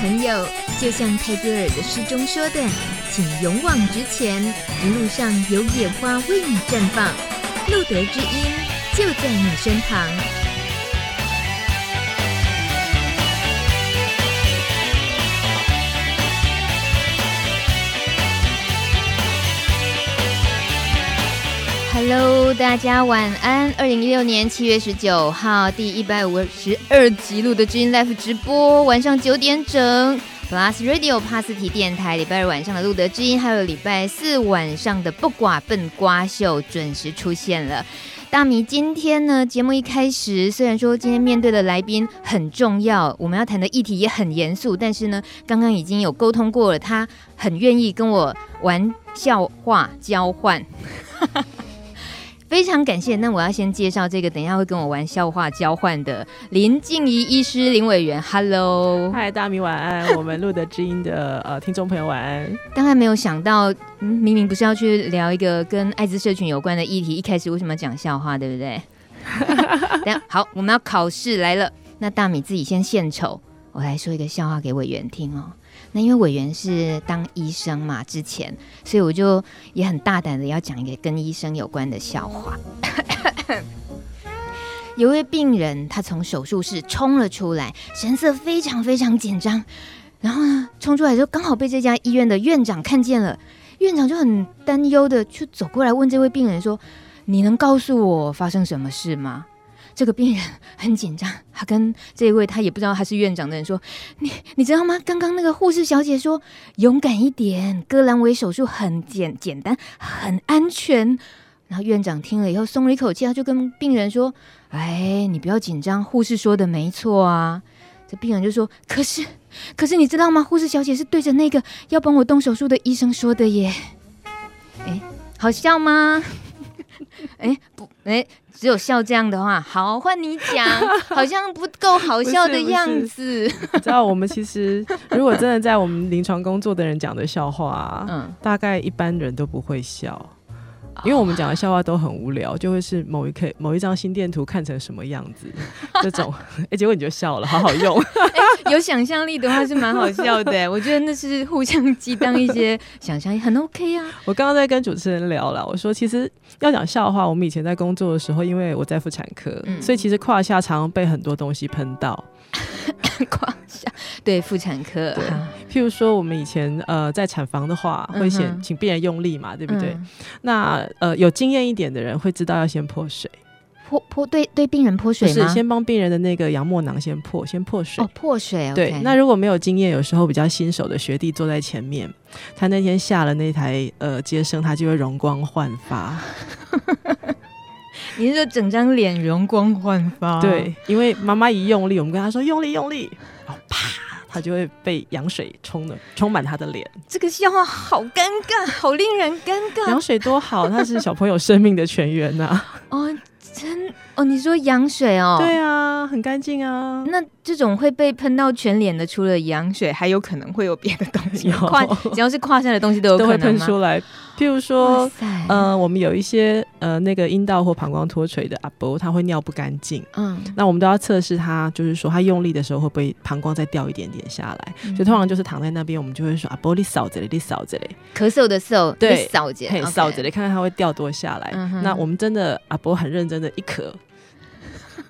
朋友，就像泰戈尔的诗中说的，请勇往直前，一路上有野花为你绽放，路德之音就在你身旁。Hello，大家晚安。二零一六年七月十九号，第一百五十二集录的知音 Live 直播，晚上九点整，Plus Radio 帕斯提电台。礼拜二晚上的路德知音，还有礼拜四晚上的不寡笨瓜秀准时出现了。大米今天呢，节目一开始，虽然说今天面对的来宾很重要，我们要谈的议题也很严肃，但是呢，刚刚已经有沟通过了，他很愿意跟我玩笑话交换。非常感谢。那我要先介绍这个，等一下会跟我玩笑话交换的林静怡医师林委员。Hello，嗨，大米晚安。我们录的知音的呃听众朋友晚安。刚才没有想到，嗯，明明不是要去聊一个跟艾滋社群有关的议题，一开始为什么要讲笑话，对不对？等下好，我们要考试来了。那大米自己先献丑，我来说一个笑话给委员听哦。那因为委员是当医生嘛，之前，所以我就也很大胆的要讲一个跟医生有关的笑话。有一位病人，他从手术室冲了出来，神色非常非常紧张。然后呢，冲出来就刚好被这家医院的院长看见了，院长就很担忧的就走过来问这位病人说：“你能告诉我发生什么事吗？”这个病人很紧张，他跟这一位他也不知道他是院长的人说：“你你知道吗？刚刚那个护士小姐说，勇敢一点，割阑尾手术很简简单，很安全。”然后院长听了以后松了一口气，他就跟病人说：“哎，你不要紧张，护士说的没错啊。”这病人就说：“可是，可是你知道吗？护士小姐是对着那个要帮我动手术的医生说的耶。”哎，好笑吗？哎，不，哎。只有笑这样的话，好，换你讲，好像不够好笑的样子。你知道，我们其实如果真的在我们临床工作的人讲的笑话，嗯，大概一般人都不会笑。因为我们讲的笑话都很无聊，就会是某一刻某一张心电图看成什么样子，这种，哎、欸，结果你就笑了，好好用。欸、有想象力的话是蛮好笑的，我觉得那是互相激荡一些想象力，很 OK 啊。我刚刚在跟主持人聊了，我说其实要讲笑话，我们以前在工作的时候，因为我在妇产科，嗯、所以其实胯下常常被很多东西喷到。对妇产科，对，譬如说我们以前呃在产房的话，会先请病人用力嘛，对不对？嗯、那呃有经验一点的人会知道要先泼水，泼泼对对病人泼水吗？是先帮病人的那个羊膜囊先破，先破水哦，泼水。对，okay、那如果没有经验，有时候比较新手的学弟坐在前面，他那天下了那台呃接生，他就会容光焕发。你是说整张脸容光焕发？对，因为妈妈一用力，我们跟她说用力用力，然后啪，她就会被羊水冲的，充满她的脸。这个笑话好尴尬，好令人尴尬。羊水多好，它是小朋友生命的泉源呐、啊。哦，真哦，你说羊水哦？对啊，很干净啊。那这种会被喷到全脸的，除了羊水，还有可能会有别的东西。跨只要是胯下的东西都有可能都会喷出来。譬如说，呃，我们有一些呃那个阴道或膀胱脱垂的阿伯，他会尿不干净，嗯，那我们都要测试他，就是说他用力的时候会不会膀胱再掉一点点下来，嗯、所以通常就是躺在那边，我们就会说阿伯你扫着嘞，你扫着嘞，咳嗽的时候对扫着，嘿扫着嘞，看看他会掉多下来。嗯、那我们真的阿伯很认真的一咳。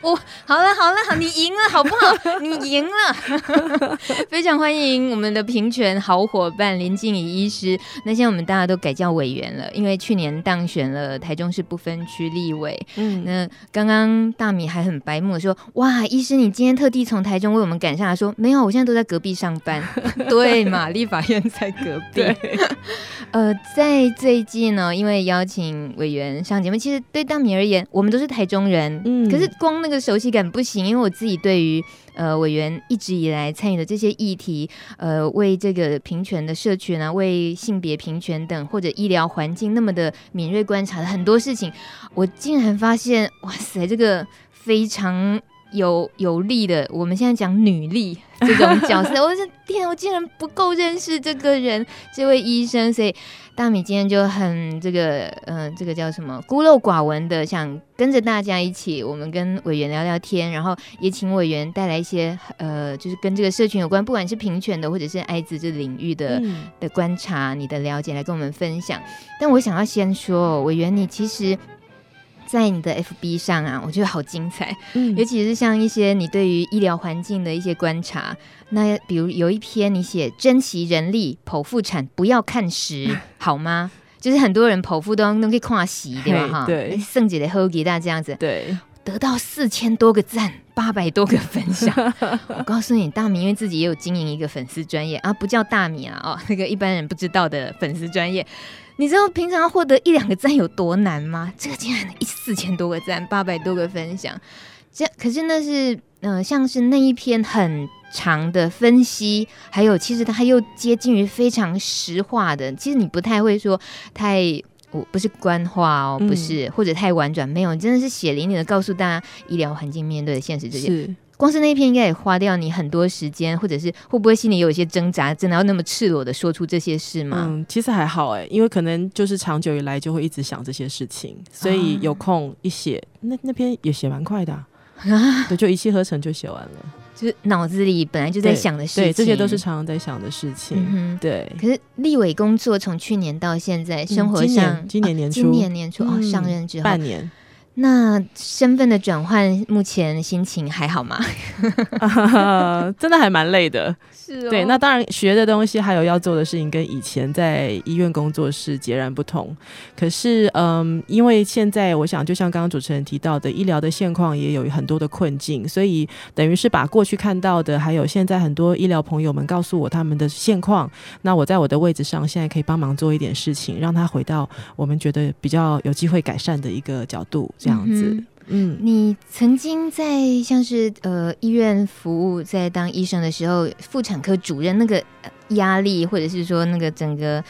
我、哦、好了好了好，你赢了好不好？你赢了，非常欢迎我们的平权好伙伴林静怡医师。那现在我们大家都改叫委员了，因为去年当选了台中市不分区立委。嗯，那刚刚大米还很白目说：“哇，医师你今天特地从台中为我们赶上来说，没有，我现在都在隔壁上班。”对嘛，立法院在隔壁。对 呃，在最近呢，因为邀请委员上节目，其实对大米而言，我们都是台中人。嗯，可是光那个熟悉感不行，因为我自己对于呃委员一直以来参与的这些议题，呃，为这个平权的社群啊，为性别平权等或者医疗环境那么的敏锐观察的很多事情，我竟然发现，哇塞，这个非常有有力的，我们现在讲女力这种角色，我是天，我竟然不够认识这个人，这位医生，所以大米今天就很这个，嗯、呃，这个叫什么，孤陋寡闻的，想跟着大家一起，我们跟委员聊聊天，然后也请委员带来一些，呃，就是跟这个社群有关，不管是平权的或者是艾滋这领域的、嗯、的观察，你的了解来跟我们分享。但我想要先说，委员，你其实。在你的 FB 上啊，我觉得好精彩，嗯，尤其是像一些你对于医疗环境的一些观察。那比如有一篇你写珍惜人力剖腹产，不要看时，好吗？就是很多人剖腹都都可以跨席，对吧？哈，对，圣姐的后给大家这样子，对，得到四千多个赞，八百多个分享。我告诉你，大米因为自己也有经营一个粉丝专业啊，不叫大米啊，哦，那个一般人不知道的粉丝专业。你知道平常获得一两个赞有多难吗？这个竟然一四千多个赞，八百多个分享，这可是那是嗯、呃，像是那一篇很长的分析，还有其实它又接近于非常实话的。其实你不太会说太，我不是官话哦，不是、嗯、或者太婉转，没有，你真的是血淋淋的告诉大家医疗环境面对的现实这些。光是那一篇应该也花掉你很多时间，或者是会不会心里有一些挣扎？真的要那么赤裸的说出这些事吗？嗯，其实还好哎，因为可能就是长久以来就会一直想这些事情，所以有空一写，那那篇也写蛮快的啊，对，就一气呵成就写完了，就是脑子里本来就在想的事情，对，对，这些都是常常在想的事情，嗯、对。可是立委工作从去年到现在，生活上、嗯、今年今年年初，啊、今年年初、嗯、哦，上任之后半年。那身份的转换，目前心情还好吗？真的还蛮累的。是哦。对，那当然学的东西还有要做的事情，跟以前在医院工作是截然不同。可是，嗯，因为现在我想，就像刚刚主持人提到的，医疗的现况也有很多的困境，所以等于是把过去看到的，还有现在很多医疗朋友们告诉我他们的现况，那我在我的位置上，现在可以帮忙做一点事情，让他回到我们觉得比较有机会改善的一个角度。这样子，嗯，你曾经在像是呃医院服务，在当医生的时候，妇产科主任那个压力，或者是说那个整个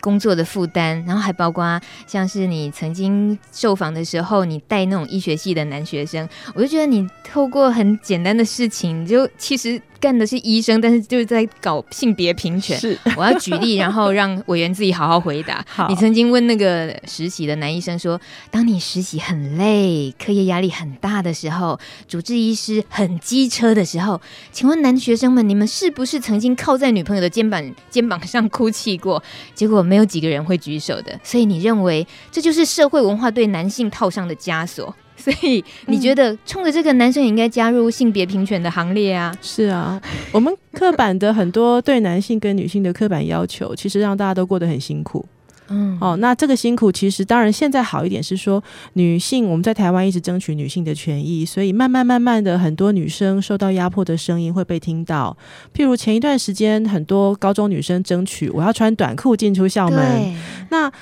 工作的负担，然后还包括像是你曾经受访的时候，你带那种医学系的男学生，我就觉得你透过很简单的事情，就其实。干的是医生，但是就是在搞性别平权。是，我要举例，然后让委员自己好好回答。好，你曾经问那个实习的男医生说：“当你实习很累、课业压力很大的时候，主治医师很机车的时候，请问男学生们，你们是不是曾经靠在女朋友的肩膀 肩膀上哭泣过？”结果没有几个人会举手的。所以你认为这就是社会文化对男性套上的枷锁？所以你觉得冲着这个男生也应该加入性别平权的行列啊？是啊，我们刻板的很多对男性跟女性的刻板要求，其实让大家都过得很辛苦。嗯，哦，那这个辛苦其实当然现在好一点是说，女性我们在台湾一直争取女性的权益，所以慢慢慢慢的很多女生受到压迫的声音会被听到。譬如前一段时间，很多高中女生争取我要穿短裤进出校门，那。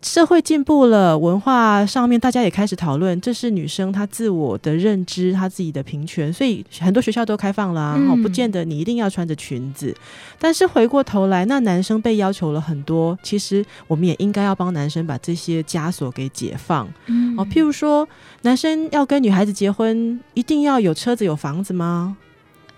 社会进步了，文化上面大家也开始讨论，这是女生她自我的认知，她自己的平权，所以很多学校都开放了啊，嗯，不见得你一定要穿着裙子。但是回过头来，那男生被要求了很多，其实我们也应该要帮男生把这些枷锁给解放。嗯，哦，譬如说，男生要跟女孩子结婚，一定要有车子有房子吗？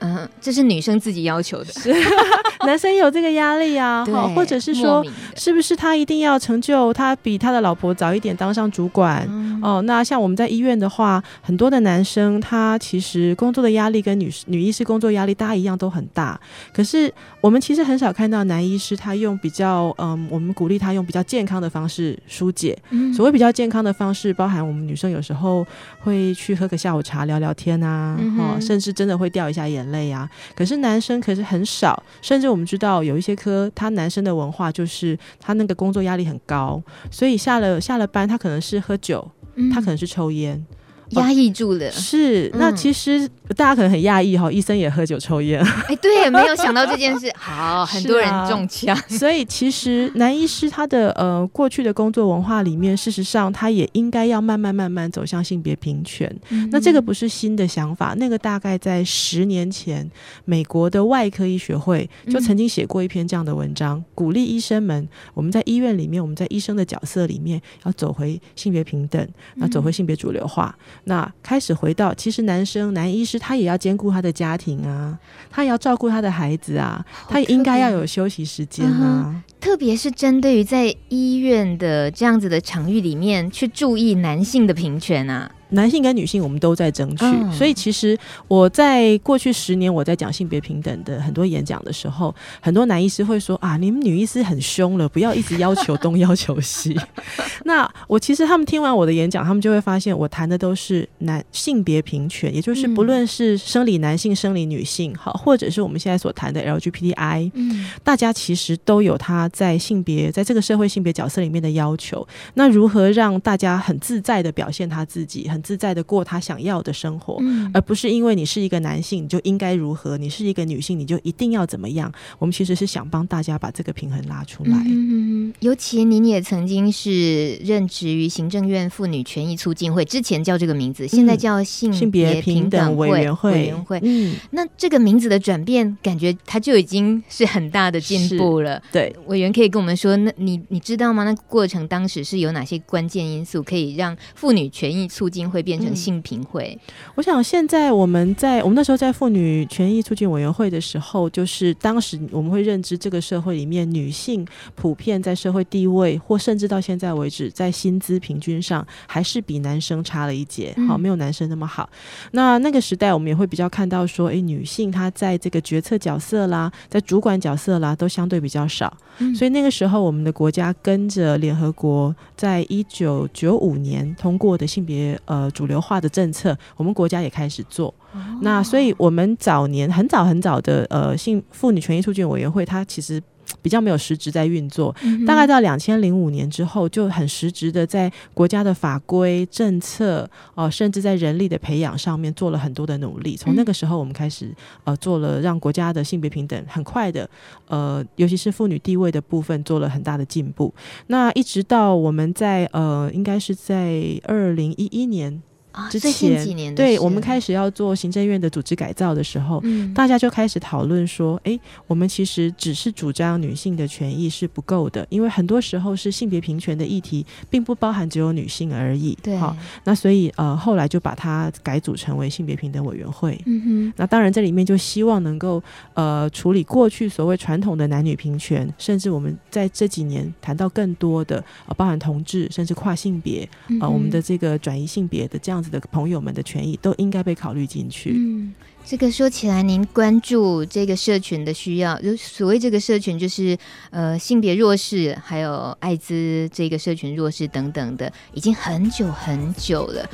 嗯，这是女生自己要求的，是。男生有这个压力啊，好，或者是说，是不是他一定要成就他比他的老婆早一点当上主管？嗯、哦，那像我们在医院的话，很多的男生他其实工作的压力跟女女医师工作压力大家一样都很大，可是我们其实很少看到男医师他用比较嗯，我们鼓励他用比较健康的方式疏解。嗯、所谓比较健康的方式，包含我们女生有时候会去喝个下午茶聊聊天啊，嗯、哦，甚至真的会掉一下眼泪。累呀，可是男生可是很少，甚至我们知道有一些科，他男生的文化就是他那个工作压力很高，所以下了下了班，他可能是喝酒，他可能是抽烟。压抑住了，是那其实大家可能很压抑哈，医生也喝酒抽烟，哎，对，没有想到这件事，好，很多人中枪，所以其实男医师他的呃过去的工作文化里面，事实上他也应该要慢慢慢慢走向性别平权。那这个不是新的想法，那个大概在十年前，美国的外科医学会就曾经写过一篇这样的文章，鼓励医生们，我们在医院里面，我们在医生的角色里面要走回性别平等，那走回性别主流化。那开始回到，其实男生男医师他也要兼顾他的家庭啊，他也要照顾他的孩子啊，他也应该要有休息时间啊。嗯、特别是针对于在医院的这样子的场域里面去注意男性的平权啊。男性跟女性，我们都在争取，嗯、所以其实我在过去十年我在讲性别平等的很多演讲的时候，很多男医师会说啊，你们女医师很凶了，不要一直要求东 要求西。那我其实他们听完我的演讲，他们就会发现我谈的都是男性别平权，也就是不论是生理男性、生理女性，好，或者是我们现在所谈的 LGBTI，嗯，大家其实都有他在性别在这个社会性别角色里面的要求。那如何让大家很自在的表现他自己，很自在的过他想要的生活，嗯，而不是因为你是一个男性你就应该如何，你是一个女性你就一定要怎么样。我们其实是想帮大家把这个平衡拉出来。嗯，尤其您也曾经是任职于行政院妇女权益促进会，之前叫这个名字，现在叫性别平等委员会。委员会，嗯，那这个名字的转变，感觉它就已经是很大的进步了。对，委员可以跟我们说，那你你知道吗？那过程当时是有哪些关键因素，可以让妇女权益促进会变成性平会。嗯，我想现在我们在我们那时候在妇女权益促进委员会的时候，就是当时我们会认知这个社会里面女性普遍在社会地位，或甚至到现在为止，在薪资平均上还是比男生差了一截，好，没有男生那么好。那那个时代我们也会比较看到说，诶，女性她在这个决策角色啦，在主管角色啦，都相对比较少。所以那个时候我们的国家跟着联合国在一九九五年通过的性别呃。主流化的政策，我们国家也开始做。哦、那所以，我们早年很早很早的呃性妇女权益促进委员会，它其实比较没有实质在运作。嗯、大概到两千零五年之后，就很实质的在国家的法规政策哦、呃，甚至在人力的培养上面做了很多的努力。从那个时候，我们开始呃做了让国家的性别平等很快的呃，尤其是妇女地位的部分做了很大的进步。那一直到我们在呃，应该是在二零一一年。之前，对我们开始要做行政院的组织改造的时候，嗯、大家就开始讨论说：“哎，我们其实只是主张女性的权益是不够的，因为很多时候是性别平权的议题，并不包含只有女性而已。”对，好，那所以呃，后来就把它改组成为性别平等委员会。嗯哼，那当然这里面就希望能够呃处理过去所谓传统的男女平权，甚至我们在这几年谈到更多的呃，包含同志，甚至跨性别啊、我们的这个转移性别的这样。的朋友们的权益都应该被考虑进去。嗯，这个说起来，您关注这个社群的需要，就所谓这个社群，就是呃性别弱势，还有艾滋这个社群弱势等等的，已经很久很久了。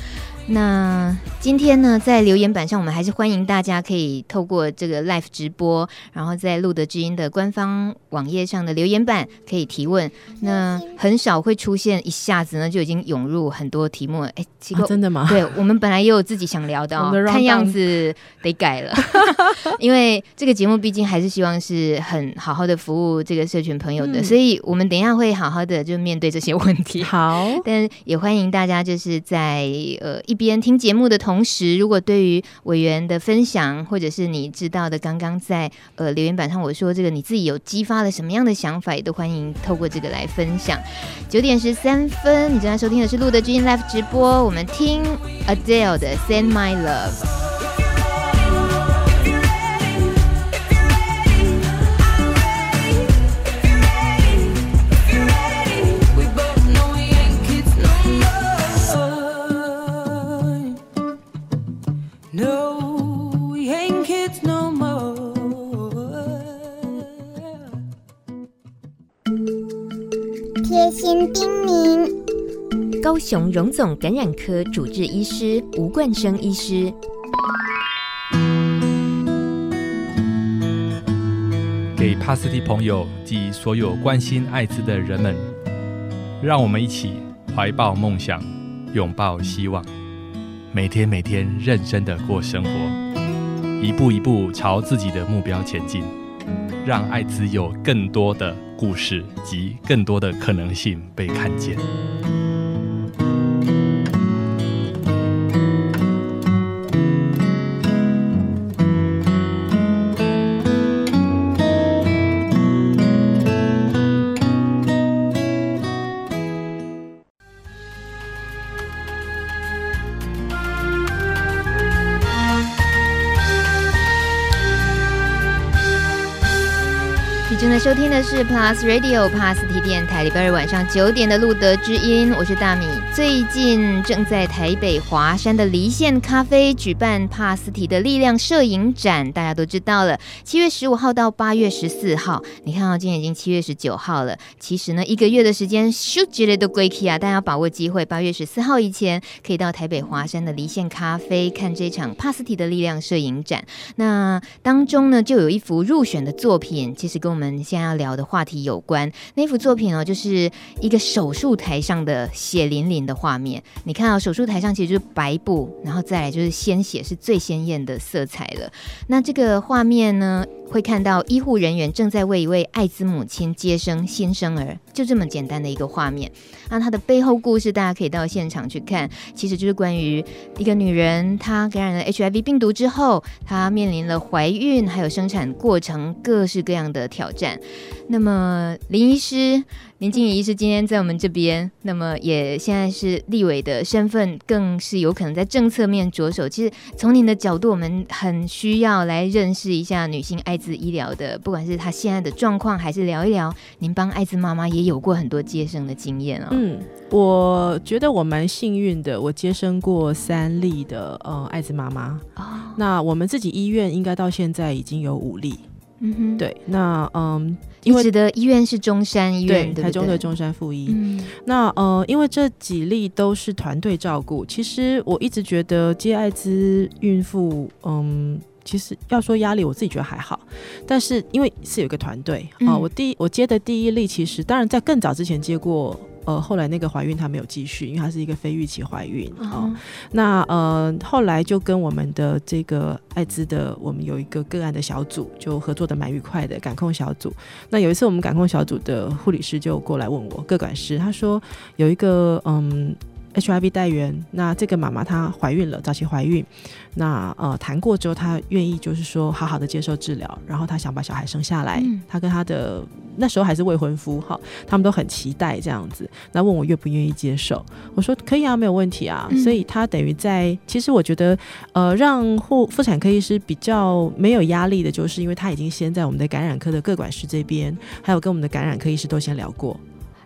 那今天呢，在留言板上，我们还是欢迎大家可以透过这个 live 直播，然后在路德之音的官方网页上的留言板可以提问。那很少会出现一下子呢就已经涌入很多题目了。哎，奇怪，真的吗？对，我们本来也有自己想聊的哦，看样子得改了，因为这个节目毕竟还是希望是很好好的服务这个社群朋友的，嗯、所以我们等一下会好好的就面对这些问题。好，但也欢迎大家就是在呃一。边听节目的同时，如果对于委员的分享，或者是你知道的，刚刚在呃留言板上我说这个你自己有激发了什么样的想法，也都欢迎透过这个来分享。九点十三分，你正在收听的是路德君 Live 直播，我们听 Adele 的 Send My Love。新叮咛，高雄荣总感染科主治医师吴冠生医师，给帕斯蒂朋友及所有关心艾滋的人们，让我们一起怀抱梦想，拥抱希望，每天每天认真的过生活，一步一步朝自己的目标前进，让艾滋有更多的。故事及更多的可能性被看见。收听的是 Plus Radio 帕斯提电台，礼拜日晚上九点的路德之音，我是大米。最近正在台北华山的离线咖啡举办帕斯提的力量摄影展，大家都知道了。七月十五号到八月十四号，你看到今天已经七月十九号了。其实呢，一个月的时间咻之类的过去啊，大家要把握机会，八月十四号以前可以到台北华山的离线咖啡看这场帕斯提的力量摄影展。那当中呢，就有一幅入选的作品，其实跟我们现在要聊的话题有关。那幅作品哦，就是一个手术台上的血淋淋的画面。你看到手术台上其实就是白布，然后再来就是鲜血，是最鲜艳的色彩了。那这个画面呢，会看到医护人员正在为一位艾滋母亲接生新生儿，就这么简单的一个画面。那它的背后故事，大家可以到现场去看，其实就是关于一个女人，她感染了 HIV 病毒之后，她面临了怀孕还有生产过程各式各样的挑战。那么林医师。林静怡医师今天在我们这边，那么也现在是立委的身份，更是有可能在政策面着手。其实从您的角度，我们很需要来认识一下女性艾滋医疗的，不管是她现在的状况，还是聊一聊您帮艾滋妈妈也有过很多接生的经验哦。嗯，我觉得我蛮幸运的，我接生过三例的呃艾滋妈妈。哦，那我们自己医院应该到现在已经有五例。嗯哼，对，那嗯。因为指的医院是中山医院，对，台中的中山附医。嗯、那呃，因为这几例都是团队照顾，其实我一直觉得接艾滋孕妇，嗯，其实要说压力，我自己觉得还好。但是因为是有一个团队啊、呃，我第一我接的第一例，其实当然在更早之前接过。呃，后来那个怀孕她没有继续，因为她是一个非预期怀孕啊、uh. 哦。那呃，后来就跟我们的这个艾滋的，我们有一个个案的小组，就合作的蛮愉快的感控小组。那有一次我们感控小组的护理师就过来问我，个管师，他说有一个嗯。HIV 带源，那这个妈妈她怀孕了，早期怀孕，那呃谈过之后，她愿意就是说好好的接受治疗，然后她想把小孩生下来，嗯、她跟她的那时候还是未婚夫哈，他们都很期待这样子，那问我愿不愿意接受，我说可以啊，没有问题啊，嗯、所以她等于在，其实我觉得呃让妇妇产科医师比较没有压力的，就是因为他已经先在我们的感染科的各管师这边，还有跟我们的感染科医师都先聊过。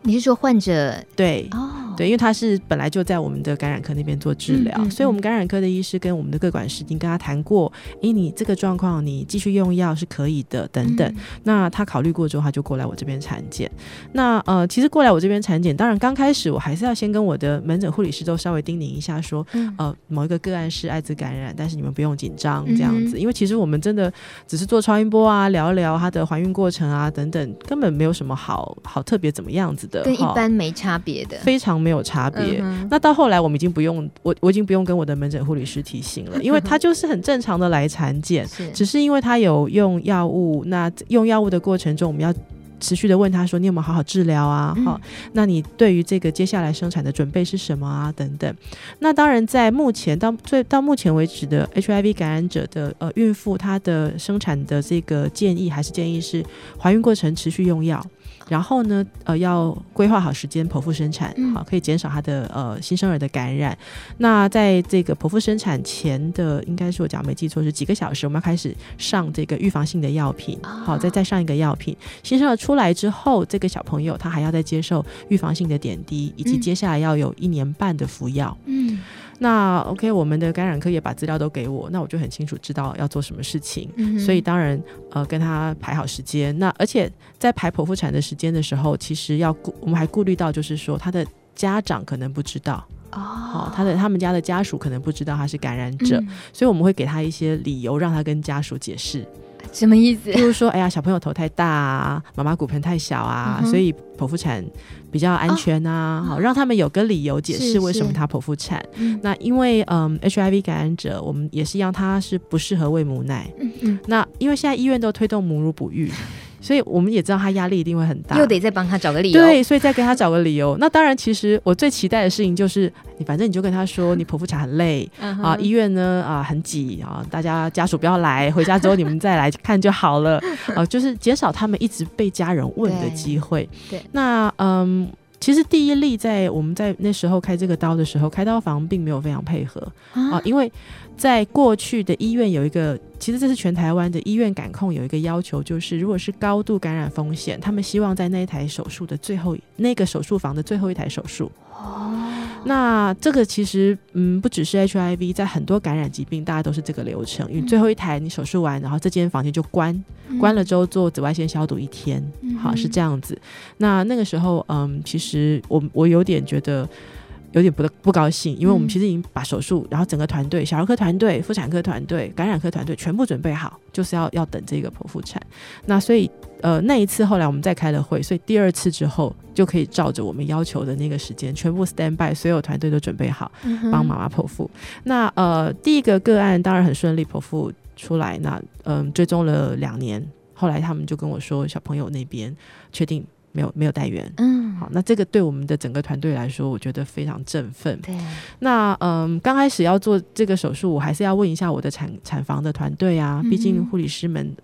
你是说患者对。哦？对，因为他是本来就在我们的感染科那边做治疗，嗯嗯嗯，所以我们感染科的医师跟我们的各管师已经跟他谈过，诶，你这个状况你继续用药是可以的，等等。嗯、那他考虑过之后，他就过来我这边产检。那呃，其实过来我这边产检，当然刚开始我还是要先跟我的门诊护理师都稍微叮咛一下，说，嗯、呃，某一个个案是艾滋感染，但是你们不用紧张这样子，嗯、因为其实我们真的只是做超音波啊，聊一聊她的怀孕过程啊，等等，根本没有什么好好特别怎么样子的，跟一般没差别的，非常没有差别。嗯那到后来，我们已经不用我，我已经不用跟我的门诊护理师提醒了，因为他就是很正常的来产检，只是因为他有用药物。那用药物的过程中，我们要持续的问他说：“你有没有好好治疗啊？好、嗯，那你对于这个接下来生产的准备是什么啊？等等。”那当然，在目前到最到目前为止的 HIV 感染者的呃孕妇，她的生产的这个建议还是建议是怀孕过程持续用药。然后呢，呃，要规划好时间剖腹生产，好，可以减少他的呃新生儿的感染。那在这个剖腹生产前的，应该是我讲没记错是几个小时，我们要开始上这个预防性的药品，好，再再上一个药品。新生儿出来之后，这个小朋友他还要再接受预防性的点滴，以及接下来要有一年半的服药。嗯。那 OK，我们的感染科也把资料都给我，那我就很清楚知道要做什么事情，嗯、所以当然呃跟他排好时间。那而且在排剖腹产的时间的时候，其实要顾我们还顾虑到，就是说他的家长可能不知道。哦，哦，他的他们家的家属可能不知道他是感染者，嗯、所以我们会给他一些理由，让他跟家属解释。什么意思？就是说，哎呀，小朋友头太大啊，妈妈骨盆太小啊，嗯、所以剖腹产比较安全啊，好、哦、让他们有个理由解释为什么他剖腹产。那因为嗯，HIV 感染者，我们也是一样，他是不适合喂母奶。嗯嗯。那因为现在医院都推动母乳哺育。所以我们也知道他压力一定会很大，又得再帮他找个理由。对，所以再给他找个理由。那当然，其实我最期待的事情就是，你反正你就跟他说，你剖腹产很累、uh. 啊，医院呢啊很挤啊，大家家属不要来，回家之后你们再来看就好了 啊，就是减少他们一直被家人问的机会。对，对那嗯。其实第一例在我们在那时候开这个刀的时候，开刀房并没有非常配合啊，啊，因为在过去的医院有一个，其实这是全台湾的医院感控有一个要求，就是如果是高度感染风险，他们希望在那一台手术的最后那个手术房的最后一台手术。哦。那这个其实，嗯，不只是 HIV，在很多感染疾病，大家都是这个流程。因为最后一台你手术完，然后这间房间就关，嗯、关了之后做紫外线消毒一天，嗯、好是这样子。那那个时候，嗯，其实我我有点觉得。有点不不高兴，因为我们其实已经把手术，嗯、然后整个团队，小儿科团队、妇产科团队、感染科团队全部准备好，就是要要等这个剖腹产。那所以，呃，那一次后来我们再开了会，所以第二次之后就可以照着我们要求的那个时间，全部 stand by，所有团队都准备好，帮妈妈剖腹。嗯、那呃，第一个个案当然很顺利剖腹出来，那嗯、呃，追踪了两年，后来他们就跟我说，小朋友那边确定。没有没有带源，嗯，好，那这个对我们的整个团队来说，我觉得非常振奋。对，那嗯，刚开始要做这个手术，我还是要问一下我的产产房的团队啊，毕竟护理师们，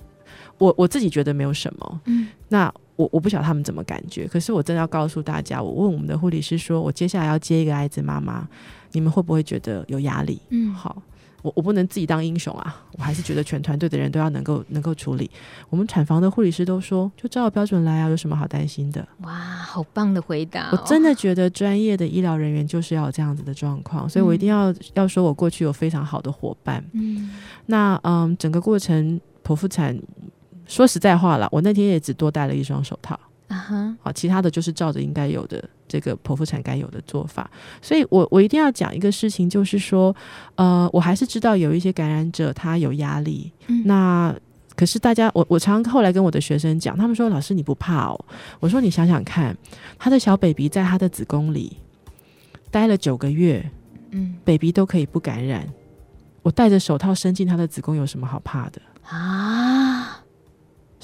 我我自己觉得没有什么，嗯，那我我不晓得他们怎么感觉，可是我真的要告诉大家，我问我们的护理师说，我接下来要接一个艾滋妈妈，你们会不会觉得有压力？嗯，好。我我不能自己当英雄啊！我还是觉得全团队的人都要能够能够处理。我们产房的护理师都说，就照标准来啊，有什么好担心的？哇，好棒的回答哦！我真的 觉得专业的医疗人员就是要有这样子的状况，所以我一定要要说，我过去有非常好的伙伴。嗯，那嗯，整个过程剖腹产，说实在话了，我那天也只多戴了一双手套。啊哈，好，其他的就是照着应该有的这个剖腹产该有的做法，所以我我一定要讲一个事情，就是说，呃，我还是知道有一些感染者他有压力，嗯、那可是大家，我我常后来跟我的学生讲，他们说老师你不怕哦？我说你想想看，他的小 baby 在他的子宫里待了九个月，嗯，baby 都可以不感染，我戴着手套伸进他的子宫有什么好怕的啊？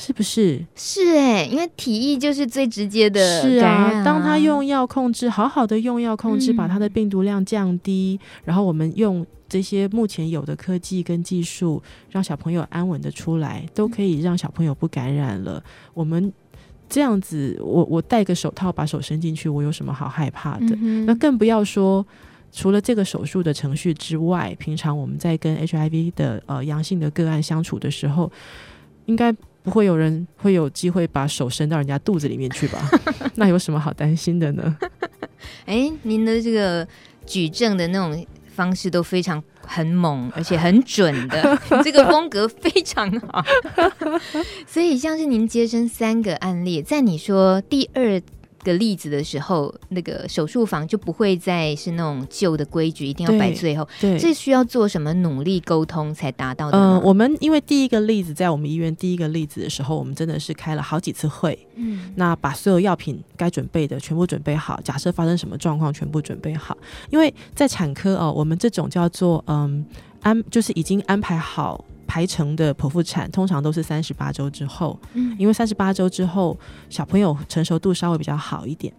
是不是？是哎、欸，因为体液就是最直接的啊。是啊，当他用药控制，好好的用药控制，嗯、把他的病毒量降低，然后我们用这些目前有的科技跟技术，让小朋友安稳的出来，都可以让小朋友不感染了。我们这样子，我我戴个手套把手伸进去，我有什么好害怕的？嗯、那更不要说除了这个手术的程序之外，平常我们在跟 HIV 的呃阳性的个案相处的时候，应该。不会有人会有机会把手伸到人家肚子里面去吧？那有什么好担心的呢？哎，您的这个举证的那种方式都非常很猛，而且很准的，这个风格非常好。所以像是您接生三个案例，在你说第二。个例子的时候，那个手术房就不会再是那种旧的规矩，一定要摆最后。对，这需要做什么努力沟通才达到的？嗯、呃，我们因为第一个例子在我们医院第一个例子的时候，我们真的是开了好几次会。嗯，那把所有药品该准备的全部准备好，假设发生什么状况，全部准备好。因为在产科哦，我们这种叫做嗯安，就是已经安排好。排程的剖腹产通常都是三十八周之后，嗯，因为三十八周之后小朋友成熟度稍微比较好一点。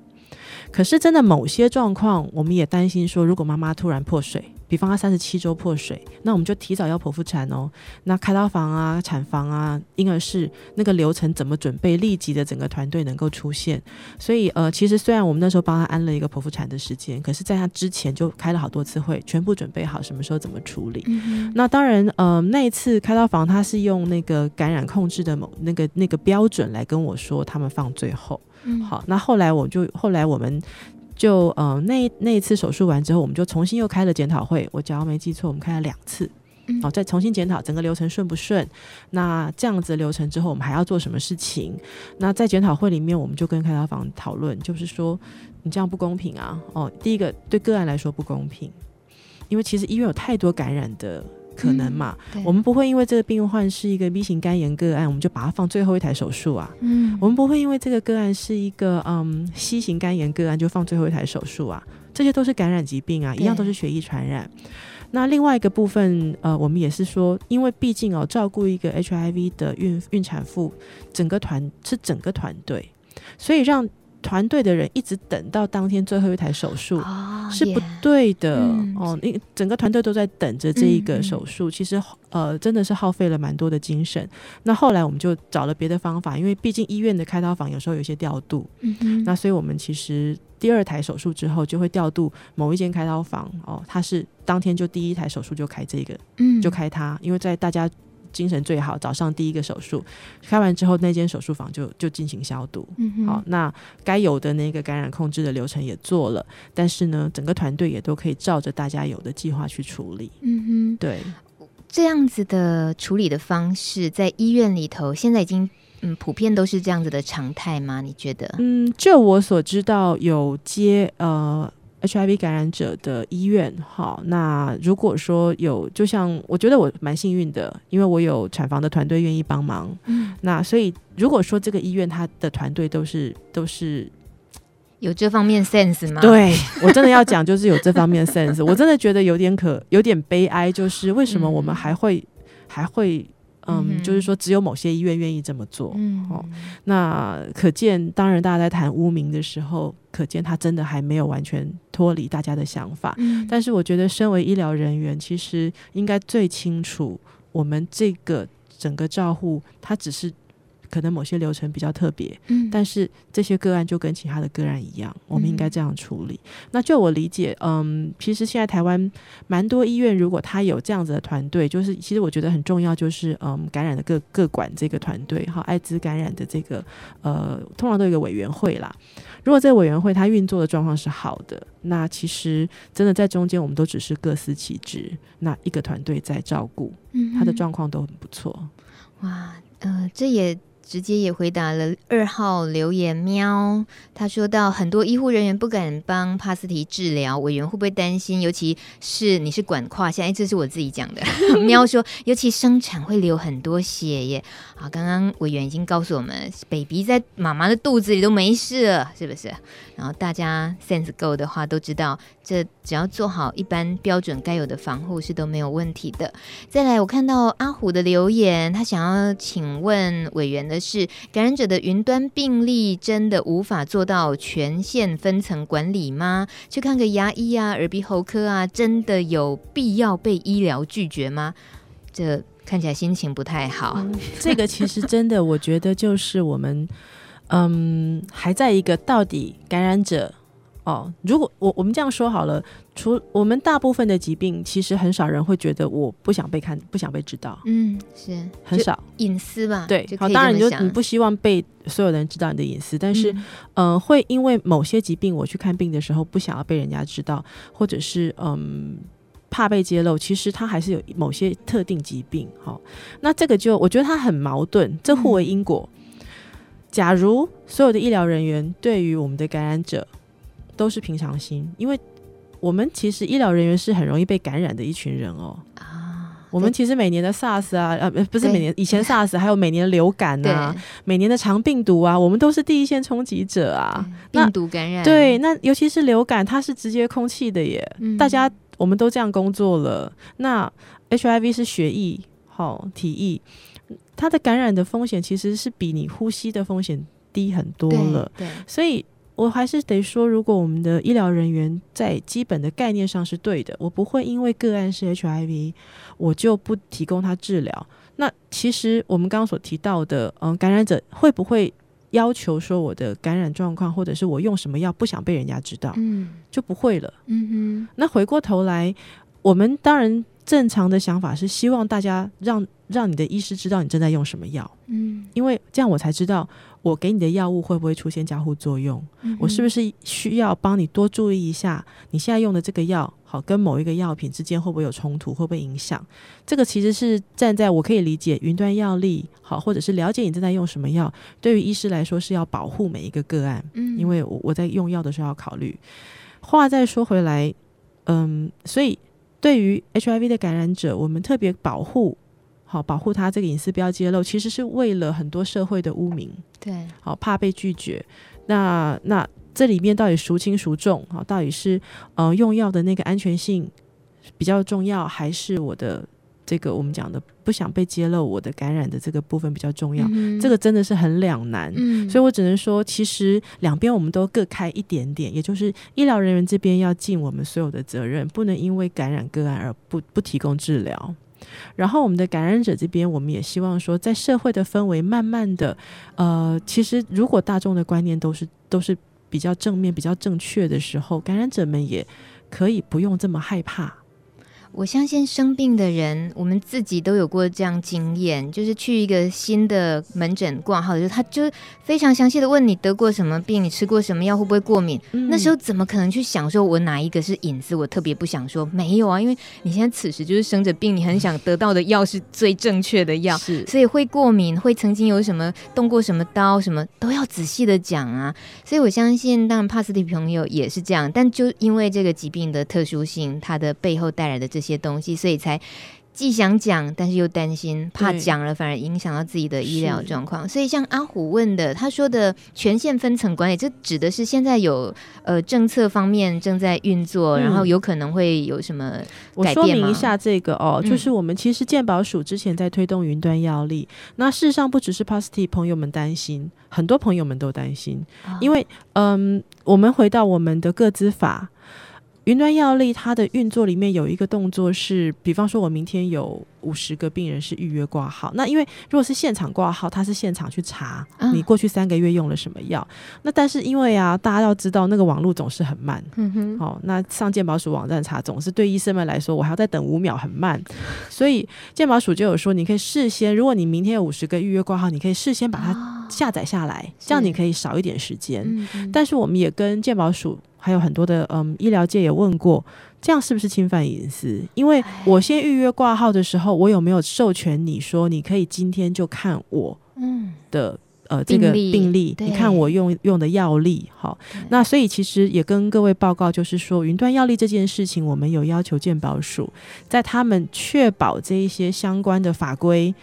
可是真的某些状况，我们也担心说，如果妈妈突然破水。比方他三十七周破水，那我们就提早要剖腹产哦。那开刀房啊、产房啊、婴儿室那个流程怎么准备？立即的整个团队能够出现。所以呃，其实虽然我们那时候帮他安了一个剖腹产的时间，可是在他之前就开了好多次会，全部准备好什么时候怎么处理。嗯、那当然呃，那一次开刀房他是用那个感染控制的某那个那个标准来跟我说，他们放最后。嗯、好，那后来我就后来我们。就呃那那一次手术完之后，我们就重新又开了检讨会。我假如没记错，我们开了两次，嗯、好，再重新检讨整个流程顺不顺。那这样子流程之后，我们还要做什么事情？那在检讨会里面，我们就跟开刀房讨论，就是说你这样不公平啊！哦，第一个对个案来说不公平，因为其实医院有太多感染的。可能嘛？嗯、我们不会因为这个病患是一个 B 型肝炎个案，我们就把它放最后一台手术啊。嗯，我们不会因为这个个案是一个嗯 C 型肝炎个案就放最后一台手术啊。这些都是感染疾病啊，一样都是血液传染。那另外一个部分，呃，我们也是说，因为毕竟哦，照顾一个 HIV 的孕孕产妇，整个团是整个团队，所以让团队的人一直等到当天最后一台手术、哦、是不对的、嗯、哦。你整个团队都在等着这一个手术，嗯、其实呃真的是耗费了蛮多的精神。那后来我们就找了别的方法，因为毕竟医院的开刀房有时候有一些调度，嗯哼，那所以我们其实第二台手术之后就会调度某一间开刀房哦，他是当天就第一台手术就开这个，嗯，就开它，因为在大家。精神最好，早上第一个手术开完之后，那间手术房就就进行消毒。嗯，好，那该有的那个感染控制的流程也做了，但是呢，整个团队也都可以照着大家有的计划去处理。嗯哼，对，这样子的处理的方式，在医院里头现在已经嗯普遍都是这样子的常态吗？你觉得？嗯，就我所知道，有接呃。HIV 感染者的医院，好，那如果说有，就像我觉得我蛮幸运的，因为我有产房的团队愿意帮忙，嗯，那所以如果说这个医院他的团队都是都是有这方面 sense 吗？对，我真的要讲，就是有这方面 sense，我真的觉得有点可有点悲哀，就是为什么我们还会、嗯、还会。嗯，嗯，就是说，只有某些医院愿意这么做。嗯，哦，那可见，当然，大家在谈污名的时候，可见他真的还没有完全脱离大家的想法。嗯，但是，我觉得，身为医疗人员，其实应该最清楚，我们这个整个照护，它只是。可能某些流程比较特别，嗯，但是这些个案就跟其他的个案一样，我们应该这样处理。嗯、那就我理解，嗯，其实现在台湾蛮多医院，如果他有这样子的团队，就是其实我觉得很重要，就是嗯，感染的各各管这个团队，哈，艾滋感染的这个呃，通常都有一个委员会啦。如果这个委员会它运作的状况是好的，那其实真的在中间，我们都只是各司其职，那一个团队在照顾，嗯，他的状况都很不错。哇，呃，这也。直接也回答了二号留言喵，他说到很多医护人员不敢帮帕斯提治疗，委员会不会担心？尤其是你是管跨下，哎，这是我自己讲的。喵说，尤其生产会流很多血耶。好，刚刚委员已经告诉我们，baby 在妈妈的肚子里都没事了，是不是？然后大家 sense 够的话，都知道这只要做好一般标准该有的防护是都没有问题的。再来，我看到阿虎的留言，他想要请问委员的是，感染者的云端病例真的无法做到全线分层管理吗？去看个牙医啊、耳鼻喉科啊，真的有必要被医疗拒绝吗？这看起来心情不太好。这个其实真的，我觉得就是我们。嗯，还在一个到底感染者哦。如果我我们这样说好了，除我们大部分的疾病，其实很少人会觉得我不想被看，不想被知道。嗯，是很少隐私吧？对，好，当然你就你不希望被所有人知道你的隐私，但是嗯、呃，会因为某些疾病，我去看病的时候不想要被人家知道，或者是嗯怕被揭露，其实他还是有某些特定疾病。好、哦，那这个就我觉得它很矛盾，这互为因果。嗯假如所有的医疗人员对于我们的感染者都是平常心，因为我们其实医疗人员是很容易被感染的一群人哦。啊，我们其实每年的 SARS 啊，呃，不是每年以前 SARS，还有每年的流感啊，每年的肠病毒啊，我们都是第一线冲击者啊。病毒感染，对，那尤其是流感，它是直接空气的耶。嗯、大家我们都这样工作了，那 HIV 是血液，好、哦、体液。它的感染的风险其实是比你呼吸的风险低很多了，对，对，所以我还是得说，如果我们的医疗人员在基本的概念上是对的，我不会因为个案是 HIV，我就不提供他治疗。那其实我们刚刚所提到的，嗯，感染者会不会要求说我的感染状况，或者是我用什么药不想被人家知道，嗯，就不会了。嗯哼，那回过头来，我们当然。正常的想法是希望大家让让你的医师知道你正在用什么药，嗯，因为这样我才知道我给你的药物会不会出现交互作用，嗯，我是不是需要帮你多注意一下你现在用的这个药，好，跟某一个药品之间会不会有冲突，会不会影响？这个其实是站在我可以理解云端药力，好，或者是了解你正在用什么药，对于医师来说是要保护每一个个案，嗯，因为我我在用药的时候要考虑。话再说回来，嗯，所以。对于 HIV 的感染者，我们特别保护，好保护他这个隐私不要揭露，其实是为了很多社会的污名，对，好怕被拒绝。那那这里面到底孰轻孰重？好，到底是呃用药的那个安全性比较重要，还是我的这个我们讲的不想被揭露我的感染的这个部分比较重要。嗯、这个真的是很两难，嗯，所以我只能说，其实两边我们都各开一点点，也就是医疗人员这边要尽我们所有的责任，不能因为感染个案而不不提供治疗。然后我们的感染者这边，我们也希望说，在社会的氛围慢慢的，呃，其实如果大众的观念都是都是比较正面、比较正确的时候，感染者们也可以不用这么害怕。我相信生病的人，我们自己都有过这样经验，就是去一个新的门诊挂号的时候，他就非常详细的问你得过什么病，你吃过什么药，会不会过敏。嗯、那时候怎么可能去想说，我哪一个是隐私，我特别不想说。没有啊，因为你现在此时就是生着病，你很想得到的药是最正确的药，是，所以会过敏，会曾经有什么动过什么刀，什么都要仔细的讲啊。所以我相信，当然帕斯蒂朋友也是这样，但就因为这个疾病的特殊性，它的背后带来的这些东西，所以才既想讲，但是又担心，怕讲了反而影响到自己的医疗状况。所以像阿虎问的，他说的权限分层管理，这指的是现在有呃政策方面正在运作，嗯，然后有可能会有什么改变吗？我说明一下这个哦，就是我们其实健保署之前在推动云端药力，嗯，那事实上不只是 Positive 朋友们担心，很多朋友们都担心，哦，因为嗯，我们回到我们的个资法。云端药力它的运作里面有一个动作是，比方说我明天有五十个病人是预约挂号，那因为如果是现场挂号，他是现场去查你过去三个月用了什么药，啊，那但是因为啊，大家要知道那个网络总是很慢，嗯哼，好，哦，那上健保署网站查总是对医生们来说，我还要再等五秒，很慢，所以健保署就有说，你可以事先，如果你明天有五十个预约挂号，你可以事先把它下载下来，哦，这样你可以少一点时间，嗯。但是我们也跟健保署。还有很多的嗯，医疗界也问过，这样是不是侵犯隐私？因为我先预约挂号的时候，我有没有授权你说你可以今天就看我的、嗯、呃这个病例？你看我用用的药力，好，那所以其实也跟各位报告，就是说云端药力这件事情，我们有要求健保署在他们确保这一些相关的法规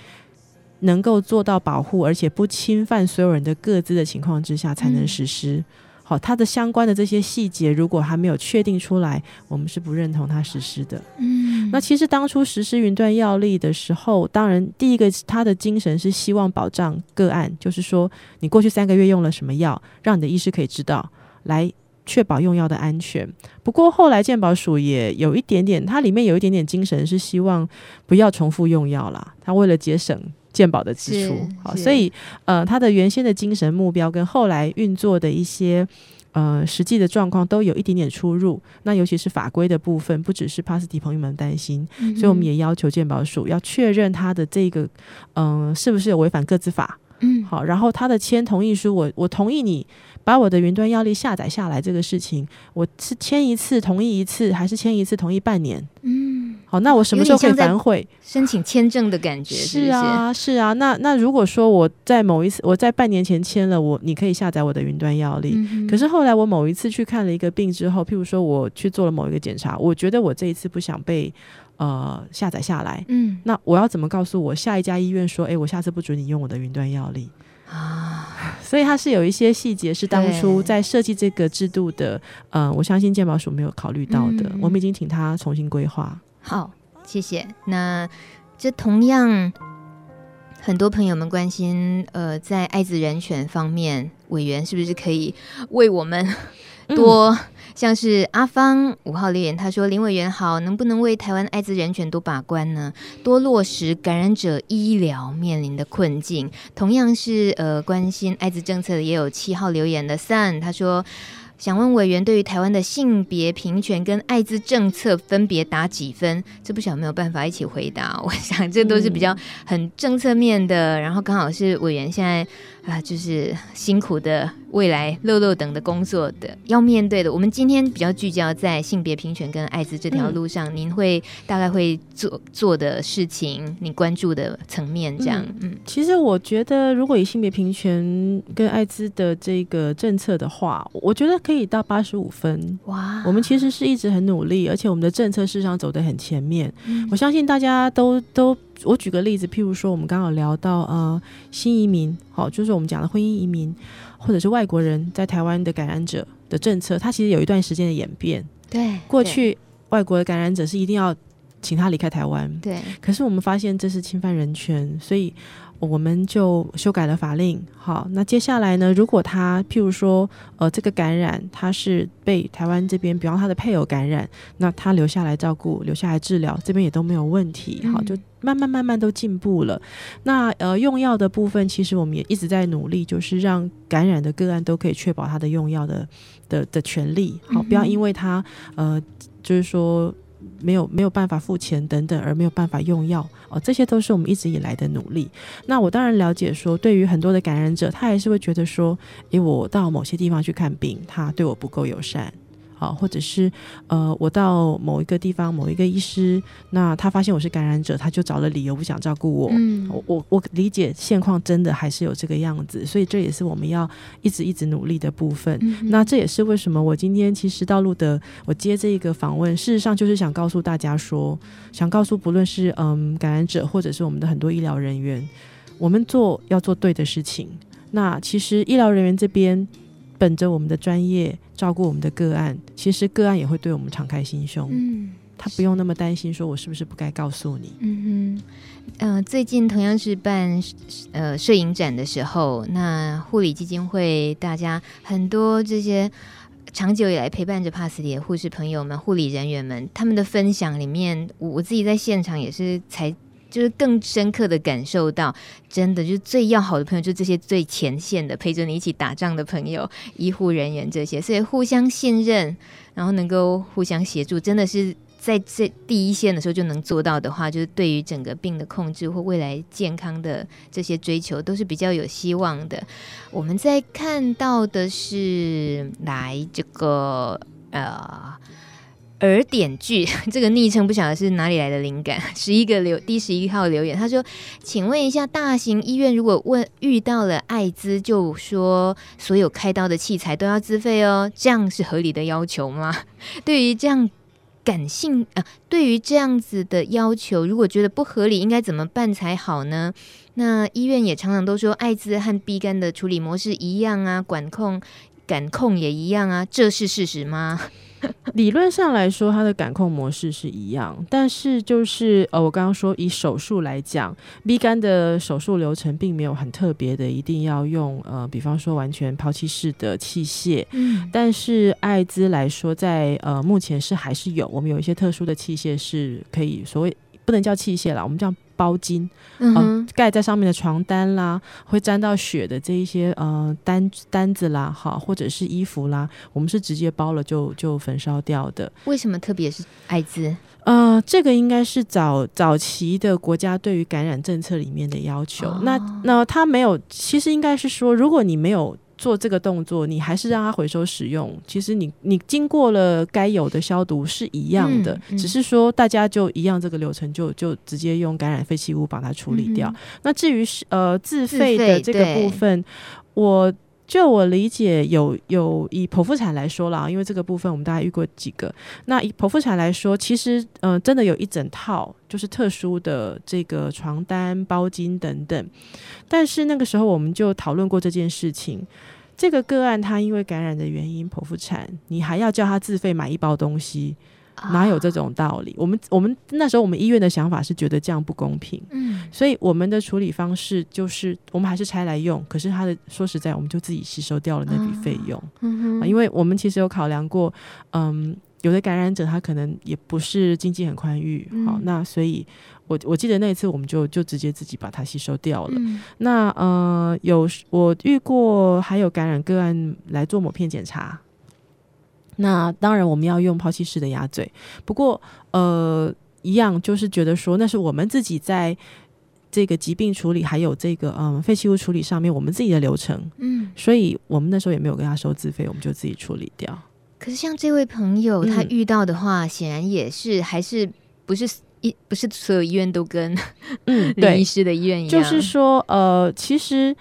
能够做到保护，而且不侵犯所有人的各自的情况之下，才能实施。嗯好，它的相关的这些细节，如果还没有确定出来，我们是不认同它实施的。嗯，那其实当初实施云端药力的时候，当然第一个它的精神是希望保障个案，就是说你过去三个月用了什么药，让你的医师可以知道，来确保用药的安全。不过后来健保署也有一点点，它里面有一点点精神是希望不要重复用药啦，它为了节省。健保的支出，好，所以呃，他的原先的精神目标跟后来运作的一些呃实际的状况都有一点点出入。那尤其是法规的部分，不只是帕斯蒂朋友们担心，嗯，所以我们也要求鉴宝署要确认他的这个嗯、呃、是不是有违反各自法。嗯，好，然后他的签同意书，我我同意你把我的云端药力下载下来这个事情，我是签一次同意一次，还是签一次同意半年？嗯，好，那我什么时候可以反悔？申请签证的感觉是，啊，是啊。那那如果说我在某一次我在半年前签了，我你可以下载我的云端药力，嗯，可是后来我某一次去看了一个病之后，譬如说我去做了某一个检查，我觉得我这一次不想被。呃，下载下来，嗯，那我要怎么告诉我下一家医院说，哎、欸，我下次不准你用我的云端药历啊？所以它是有一些细节是当初在设计这个制度的，呃，我相信健保署没有考虑到的、嗯，我们已经请他重新规划。好，谢谢。那这同样很多朋友们关心，呃，在爱滋人权方面，委员是不是可以为我们多？嗯像是阿芳五号留言，他说：“林委员好，能不能为台湾艾滋人权多把关呢？多落实感染者医疗面临的困境。同样是呃关心艾滋政策的，也有七号留言的 Sun，他说想问委员，对于台湾的性别平权跟艾滋政策分别打几分？这不晓得有没有办法一起回答？我想这都是比较很政策面的，然后刚好是委员现在。”啊，就是辛苦的未来漏漏等的工作的要面对的。我们今天比较聚焦在性别平权跟艾滋这条路上，嗯、您会大概会做做的事情，你关注的层面这样嗯。嗯，其实我觉得，如果以性别平权跟艾滋的这个政策的话，我觉得可以到八十五分。哇，我们其实是一直很努力，而且我们的政策事实上走得很前面。嗯、我相信大家都都。我举个例子，譬如说，我们刚刚有聊到呃新移民，好，就是我们讲的婚姻移民，或者是外国人在台湾的感染者的政策，它其实有一段时间的演变。对，过去外国的感染者是一定要请他离开台湾。对，可是我们发现这是侵犯人权，所以。我们就修改了法令。好，那接下来呢？如果他譬如说，呃，这个感染他是被台湾这边，比方他的配偶感染，那他留下来照顾，留下来治疗，这边也都没有问题。好，就慢慢慢慢都进步了。那呃，用药的部分，其实我们也一直在努力，就是让感染的个案都可以确保他的用药的的的权利。好，不要因为他呃，就是说。没有没有办法付钱等等，而没有办法用药哦，这些都是我们一直以来的努力。那我当然了解说，对于很多的感染者，他还是会觉得说，诶，我到某些地方去看病，他对我不够友善。啊，或者是呃，我到某一个地方，某一个医师，那他发现我是感染者，他就找了理由不想照顾我。嗯，我我理解现况真的还是有这个样子，所以这也是我们要一直一直努力的部分。嗯、那这也是为什么我今天其实到路德，我接这一个访问，事实上就是想告诉大家说，想告诉不论是嗯感染者，或者是我们的很多医疗人员，我们做要做对的事情。那其实医疗人员这边。本着我们的专业照顾我们的个案，其实个案也会对我们敞开心胸。嗯，他不用那么担心，说我是不是不该告诉你。嗯哼，呃，最近同样是办呃摄影展的时候，那护理基金会大家很多这些长久以来陪伴着帕斯里的护士朋友们、护理人员们，他们的分享里面，我我自己在现场也是才。就是更深刻的感受到，真的就是最要好的朋友，就是这些最前线的陪着你一起打仗的朋友，医护人员这些，所以互相信任，然后能够互相协助，真的是在这第一线的时候就能做到的话，就是对于整个病的控制或未来健康的这些追求，都是比较有希望的。我们在看到的是来这个呃。儿点剧 这个昵称不晓得是哪里来的灵感。十一个留第十一号留言，他说：“请问一下，大型医院如果问遇到了艾滋，就说所有开刀的器材都要自费哦，这样是合理的要求吗？对于这样感性啊，对于这样子的要求，如果觉得不合理，应该怎么办才好呢？那医院也常常都说艾滋和 B 肝的处理模式一样啊，管控感控也一样啊，这是事实吗？” 理论上来说，它的感控模式是一样，但是就是呃，我刚刚说以手术来讲，B 肝的手术流程并没有很特别的，一定要用呃，比方说完全抛弃式的器械。嗯，但是艾滋来说在，在呃目前是还是有，我们有一些特殊的器械是可以所谓不能叫器械啦，我们叫。包巾，嗯、呃，盖在上面的床单啦，会沾到血的这一些呃单单子啦，好，或者是衣服啦，我们是直接包了就就焚烧掉的。为什么特别是艾滋？呃，这个应该是早早期的国家对于感染政策里面的要求。哦、那那他没有，其实应该是说，如果你没有。做这个动作，你还是让它回收使用。其实你你经过了该有的消毒是一样的，嗯嗯、只是说大家就一样这个流程就就直接用感染废弃物把它处理掉。嗯、那至于是呃自费的这个部分，我就我理解有有以剖腹产来说啦，因为这个部分我们大概遇过几个。那以剖腹产来说，其实嗯、呃、真的有一整套就是特殊的这个床单、包巾等等。但是那个时候我们就讨论过这件事情。这个个案，他因为感染的原因剖腹产，你还要叫他自费买一包东西，哪有这种道理？我们我们那时候我们医院的想法是觉得这样不公平，嗯，所以我们的处理方式就是我们还是拆来用，可是他的说实在，我们就自己吸收掉了那笔费用，嗯，因为我们其实有考量过，嗯，有的感染者他可能也不是经济很宽裕，好，那所以。我我记得那一次，我们就就直接自己把它吸收掉了。嗯、那呃，有我遇过还有感染个案来做抹片检查。那当然我们要用抛弃式的鸭嘴，不过呃，一样就是觉得说那是我们自己在这个疾病处理还有这个嗯废弃物处理上面我们自己的流程。嗯，所以我们那时候也没有跟他收自费，我们就自己处理掉。可是像这位朋友他遇到的话，显、嗯、然也是还是不是。一不是所有医院都跟嗯 对医师的医院一样，就是说呃，其实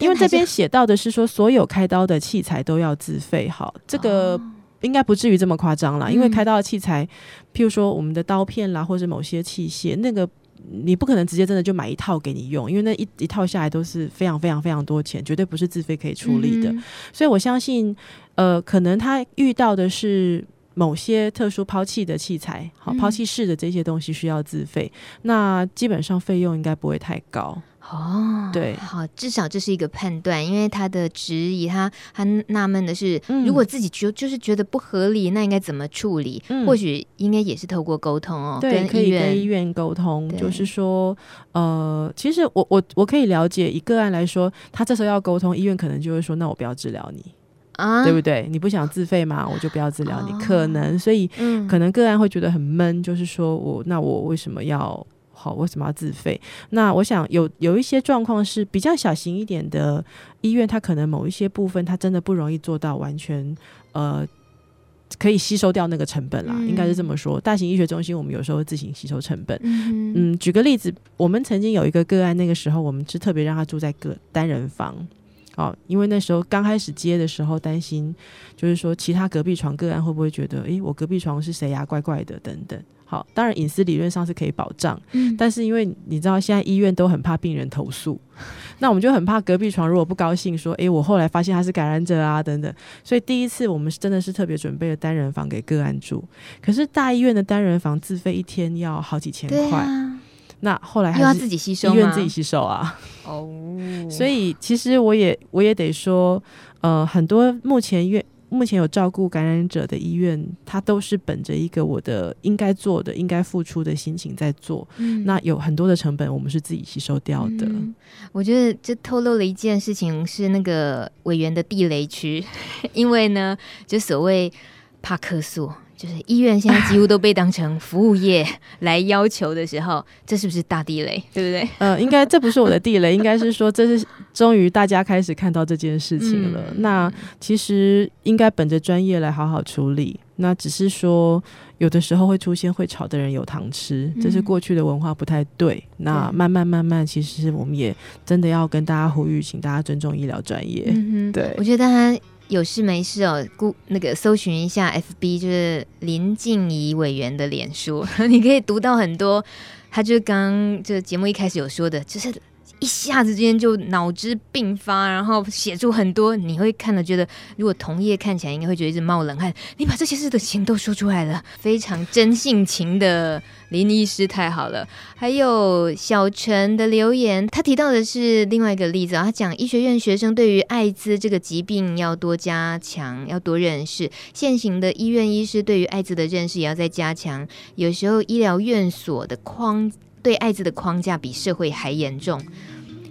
因为这边写到的是说所有开刀的器材都要自费，好，这个应该不至于这么夸张啦，因为开刀的器材，譬如说我们的刀片啦，或者某些器械，那个你不可能直接真的就买一套给你用，因为那一一套下来都是非常非常非常多钱，绝对不是自费可以处理的。所以我相信，呃，可能他遇到的是。某些特殊抛弃的器材，好抛弃式的这些东西需要自费，嗯、那基本上费用应该不会太高。哦，对，好，至少这是一个判断，因为他的质疑，他他纳闷的是，嗯、如果自己觉就是觉得不合理，那应该怎么处理？嗯、或许应该也是透过沟通哦，对，可以跟医院沟通，就是说，呃，其实我我我可以了解，以个案来说，他这时候要沟通，医院可能就会说，那我不要治疗你，啊，对不对？你不想自费嘛？我就不要治疗你，哦、可能，所以、嗯、可能个案会觉得很闷，就是说我那我为什么要？好，为什么要自费？那我想有有一些状况是比较小型一点的医院，它可能某一些部分它真的不容易做到完全呃可以吸收掉那个成本啦，嗯、应该是这么说。大型医学中心我们有时候会自行吸收成本。嗯，嗯，举个例子，我们曾经有一个个案，那个时候我们是特别让他住在个单人房，哦，因为那时候刚开始接的时候担心，就是说其他隔壁床个案会不会觉得，诶，我隔壁床是谁呀、啊？怪怪的，等等。好，当然隐私理论上是可以保障，嗯，但是因为你知道现在医院都很怕病人投诉，那我们就很怕隔壁床如果不高兴说，诶、欸，我后来发现他是感染者啊，等等，所以第一次我们是真的是特别准备了单人房给个案住，可是大医院的单人房自费一天要好几千块，啊、那后来还是要自己吸收，医院自己吸收啊，哦，所以其实我也我也得说，呃，很多目前院。目前有照顾感染者的医院，他都是本着一个我的应该做的、应该付出的心情在做。嗯，那有很多的成本，我们是自己吸收掉的。嗯，我觉得这透露了一件事情，是那个委员的地雷区，因为呢，就所谓怕客诉。就是医院现在几乎都被当成服务业来要求的时候，这是不是大地雷？对不对？呃，应该这不是我的地雷，应该是说这是终于大家开始看到这件事情了。嗯、那其实应该本着专业来好好处理。那只是说有的时候会出现会吵的人有糖吃，这是过去的文化不太对。嗯、那慢慢慢慢，其实我们也真的要跟大家呼吁，请大家尊重医疗专业。嗯对，我觉得大家。有事没事哦，顾那个搜寻一下 FB，就是林静怡委员的脸书，你可以读到很多。他就刚就是节目一开始有说的，就是。一下子之间就脑汁病发，然后写出很多，你会看了觉得，如果同业看起来应该会觉得一直冒冷汗。你把这些事的情都说出来了，非常真性情的林医师太好了。还有小陈的留言，他提到的是另外一个例子，他讲医学院学生对于艾滋这个疾病要多加强，要多认识。现行的医院医师对于艾滋的认识也要再加强。有时候医疗院所的框。对艾滋的框架比社会还严重，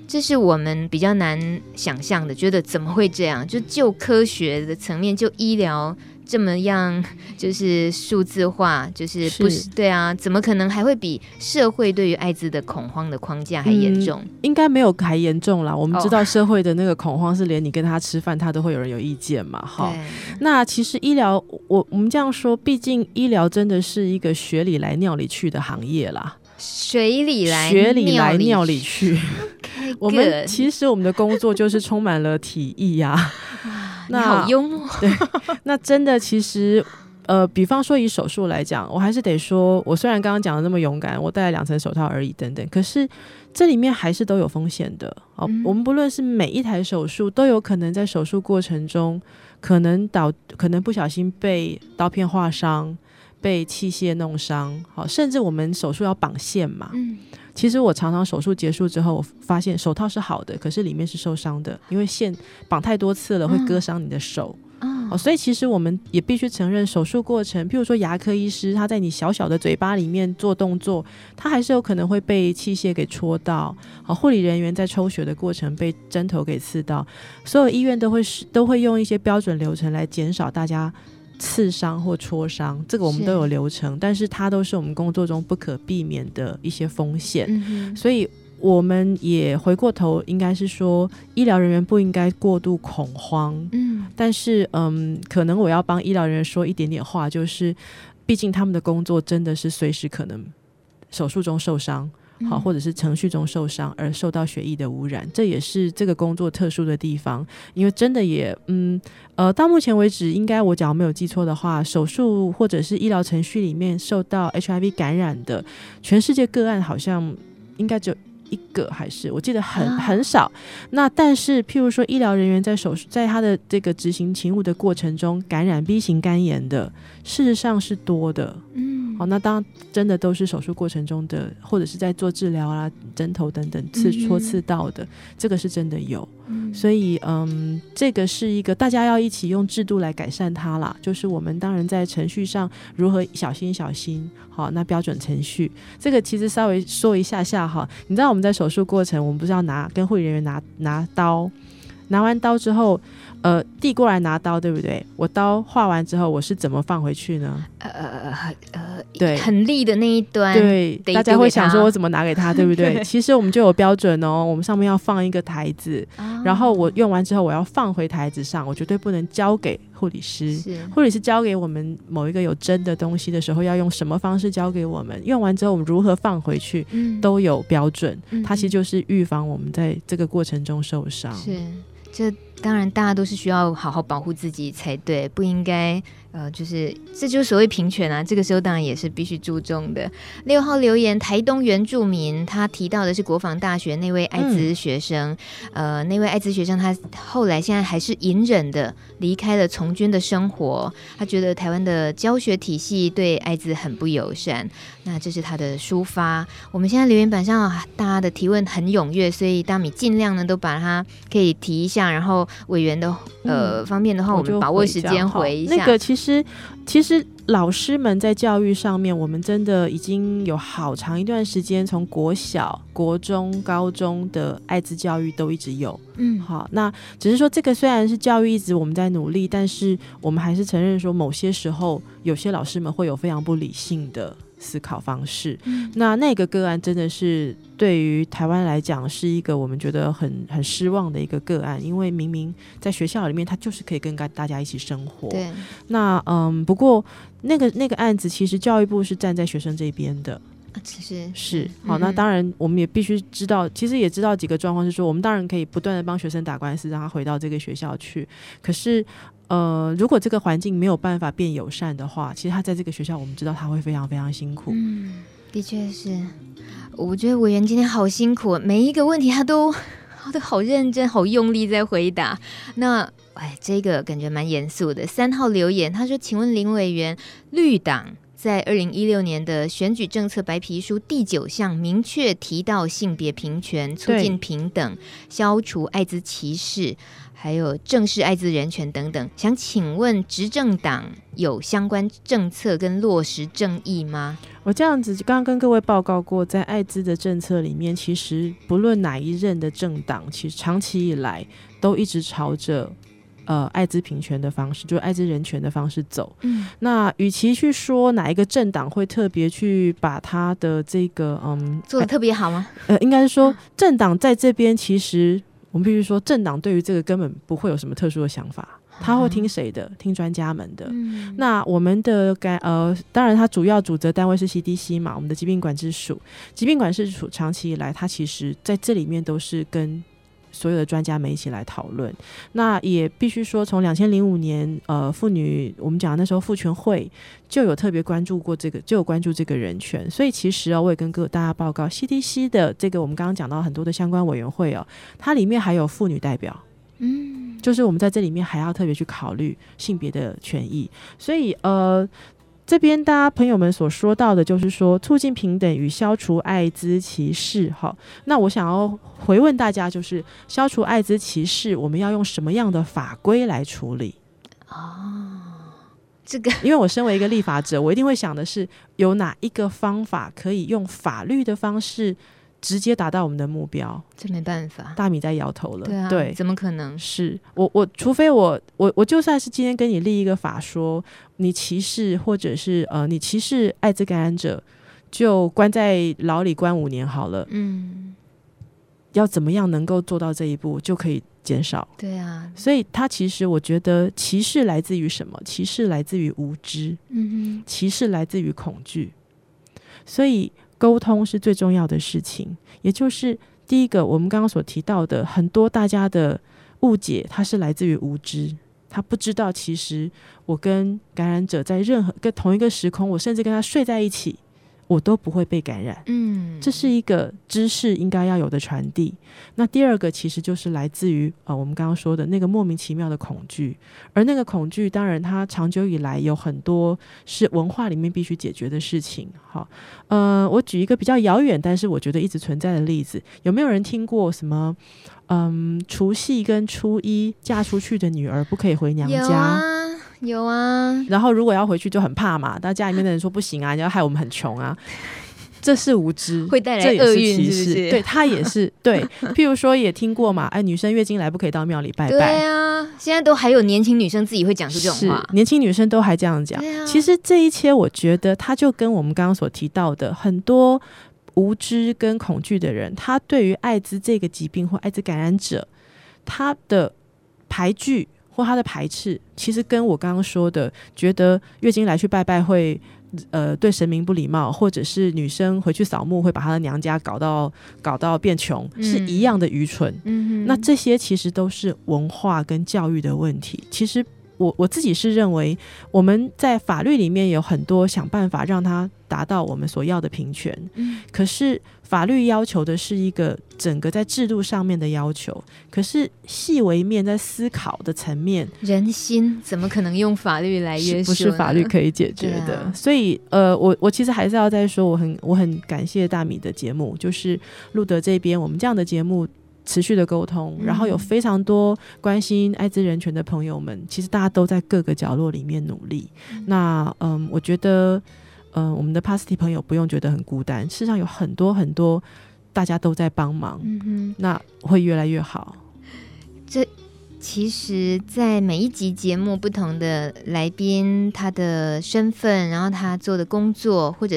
这是我们比较难想象的。觉得怎么会这样？就就科学的层面，就医疗这么样，就是数字化，就是不是，是对啊？怎么可能还会比社会对于艾滋的恐慌的框架还严重？嗯，应该没有还严重啦。我们知道社会的那个恐慌是连你跟他吃饭，他都会有人有意见嘛。哈，那其实医疗，我我们这样说，毕竟医疗真的是一个血里来尿里去的行业啦。水里来，血里来，尿里去。Okay, 我们其实我们的工作就是充满了体意呀、啊。那好幽默。对，那真的其实，呃，比方说以手术来讲，我还是得说，我虽然刚刚讲的那么勇敢，我戴了两层手套而已，等等，可是这里面还是都有风险的。哦，嗯、我们不论是每一台手术，都有可能在手术过程中，可能导，可能不小心被刀片划伤。被器械弄伤，好，甚至我们手术要绑线嘛。嗯，其实我常常手术结束之后，我发现手套是好的，可是里面是受伤的，因为线绑太多次了，会割伤你的手。嗯，哦，所以其实我们也必须承认，手术过程，譬如说牙科医师他在你小小的嘴巴里面做动作，他还是有可能会被器械给戳到。好，护理人员在抽血的过程被针头给刺到，所有医院都会是都会用一些标准流程来减少大家。刺伤或戳伤，这个我们都有流程，是但是它都是我们工作中不可避免的一些风险，嗯、所以我们也回过头，应该是说，医疗人员不应该过度恐慌。嗯，但是嗯，可能我要帮医疗人员说一点点话，就是，毕竟他们的工作真的是随时可能手术中受伤。好，或者是程序中受伤而受到血液的污染，这也是这个工作特殊的地方。因为真的也，嗯，呃，到目前为止，应该我假如没有记错的话，手术或者是医疗程序里面受到 HIV 感染的，全世界个案好像应该就一个还是我记得很很少。啊、那但是譬如说医疗人员在手术，在他的这个执行勤务的过程中感染 B 型肝炎的，事实上是多的。嗯，好，那当真的都是手术过程中的，或者是在做治疗啊、针头等等刺戳刺到的，嗯、这个是真的有。所以嗯，这个是一个大家要一起用制度来改善它啦。就是我们当然在程序上如何小心小心，好，那标准程序这个其实稍微说一下下哈。你知道我们在手术过程，我们不是要拿跟护理人员拿拿刀，拿完刀之后。呃，递过来拿刀，对不对？我刀画完之后，我是怎么放回去呢？呃呃呃，对，很利的那一端，对，大家会想说，我怎么拿给他，对不 对？其实我们就有标准哦，我们上面要放一个台子，哦、然后我用完之后，我要放回台子上，我绝对不能交给护理师。是护理师交给我们某一个有针的东西的时候，要用什么方式交给我们？用完之后，我们如何放回去，嗯、都有标准。它其实就是预防我们在这个过程中受伤。是，这。当然，大家都是需要好好保护自己才对，不应该。呃，就是这就是所谓平权啊，这个时候当然也是必须注重的。六号留言，台东原住民，他提到的是国防大学那位艾滋学生，呃，那位艾滋学生他后来现在还是隐忍的离开了从军的生活，他觉得台湾的教学体系对艾滋很不友善，那这是他的抒发。我们现在留言板上大家的提问很踊跃，所以大米尽量呢都把它可以提一下，然后委员的呃、嗯、方面的话，我们把握时间回一下。那个其实。其实，老师们在教育上面，我们真的已经有好长一段时间，从国小、国中、高中的艾滋教育都一直有。嗯，好，那只是说这个虽然是教育一直我们在努力，但是我们还是承认说，某些时候有些老师们会有非常不理性的思考方式。嗯，那那个个案真的是。对于台湾来讲，是一个我们觉得很很失望的一个个案，因为明明在学校里面，他就是可以跟大家一起生活。对。那嗯，不过那个那个案子，其实教育部是站在学生这边的。其实是好，那当然我们也必须知道，其实也知道几个状况是说，我们当然可以不断的帮学生打官司，让他回到这个学校去。可是，呃，如果这个环境没有办法变友善的话，其实他在这个学校，我们知道他会非常非常辛苦。嗯，的确是。我觉得委员今天好辛苦，每一个问题他都他都好认真、好用力在回答。那哎，这个感觉蛮严肃的。三号留言，他说：“请问林委员，绿党在二零一六年的选举政策白皮书第九项明确提到性别平权、促进平等、消除艾滋歧视。”还有正视艾滋人权等等，想请问执政党有相关政策跟落实正义吗？我这样子刚刚跟各位报告过，在艾滋的政策里面，其实不论哪一任的政党，其实长期以来都一直朝着呃艾滋平权的方式，就是艾滋人权的方式走。嗯，那与其去说哪一个政党会特别去把他的这个嗯做的特别好吗？呃，应该是说政党在这边其实。我们必须说，政党对于这个根本不会有什么特殊的想法，他会听谁的？听专家们的。嗯、那我们的该呃，当然，他主要主责单位是 CDC 嘛，我们的疾病管制署。疾病管制署长期以来，他其实在这里面都是跟。所有的专家们一起来讨论，那也必须说，从两千零五年，呃，妇女我们讲那时候妇权会就有特别关注过这个，就有关注这个人权。所以其实啊，我也跟各大家报告，CDC 的这个我们刚刚讲到很多的相关委员会哦，它里面还有妇女代表，嗯，就是我们在这里面还要特别去考虑性别的权益。所以呃。这边大家朋友们所说到的，就是说促进平等与消除艾滋歧视。哈，那我想要回问大家，就是消除艾滋歧视，我们要用什么样的法规来处理？哦，这个，因为我身为一个立法者，我一定会想的是，有哪一个方法可以用法律的方式。直接达到我们的目标，这没办法。大米在摇头了，对啊，对，怎么可能？是我我，除非我我我就算是今天跟你立一个法说，你歧视或者是呃你歧视艾滋感染者，就关在牢里关五年好了。嗯，要怎么样能够做到这一步，就可以减少？对啊，所以他其实我觉得歧视来自于什么？歧视来自于无知，嗯哼，歧视来自于恐惧，所以。沟通是最重要的事情，也就是第一个，我们刚刚所提到的很多大家的误解，它是来自于无知，他不知道其实我跟感染者在任何跟同一个时空，我甚至跟他睡在一起，我都不会被感染。嗯，这是一个知识应该要有的传递。那第二个其实就是来自于呃，我们刚刚说的那个莫名其妙的恐惧，而那个恐惧，当然它长久以来有很多是文化里面必须解决的事情。好，呃，我举一个比较遥远，但是我觉得一直存在的例子，有没有人听过什么？嗯，除夕跟初一嫁出去的女儿不可以回娘家。有啊。然后如果要回去就很怕嘛，但家里面的人说不行啊，你要害我们很穷啊。这是无知，会带来厄运，是不是？对，他也是 对。譬如说，也听过嘛，哎，女生月经来不可以到庙里拜拜。对啊，现在都还有年轻女生自己会讲出这种话，年轻女生都还这样讲。啊、其实这一切，我觉得他就跟我们刚刚所提到的很多无知跟恐惧的人，他对于艾滋这个疾病或艾滋感染者，他的排拒或他的排斥，其实跟我刚刚说的，觉得月经来去拜拜会。呃，对神明不礼貌，或者是女生回去扫墓会把她的娘家搞到搞到变穷，嗯、是一样的愚蠢。嗯，那这些其实都是文化跟教育的问题。其实我我自己是认为，我们在法律里面有很多想办法让它达到我们所要的平权。嗯，可是。法律要求的是一个整个在制度上面的要求，可是细微面在思考的层面，人心怎么可能用法律来约束？不是法律可以解决的。啊、所以，呃，我我其实还是要再说，我很我很感谢大米的节目，就是路德这边，我们这样的节目持续的沟通，嗯、然后有非常多关心艾滋人权的朋友们，其实大家都在各个角落里面努力。嗯那，嗯，我觉得。嗯、呃，我们的 Pasty 朋友不用觉得很孤单，事实上有很多很多大家都在帮忙，嗯，那会越来越好。这。其实，在每一集节目，不同的来宾他的身份，然后他做的工作，或者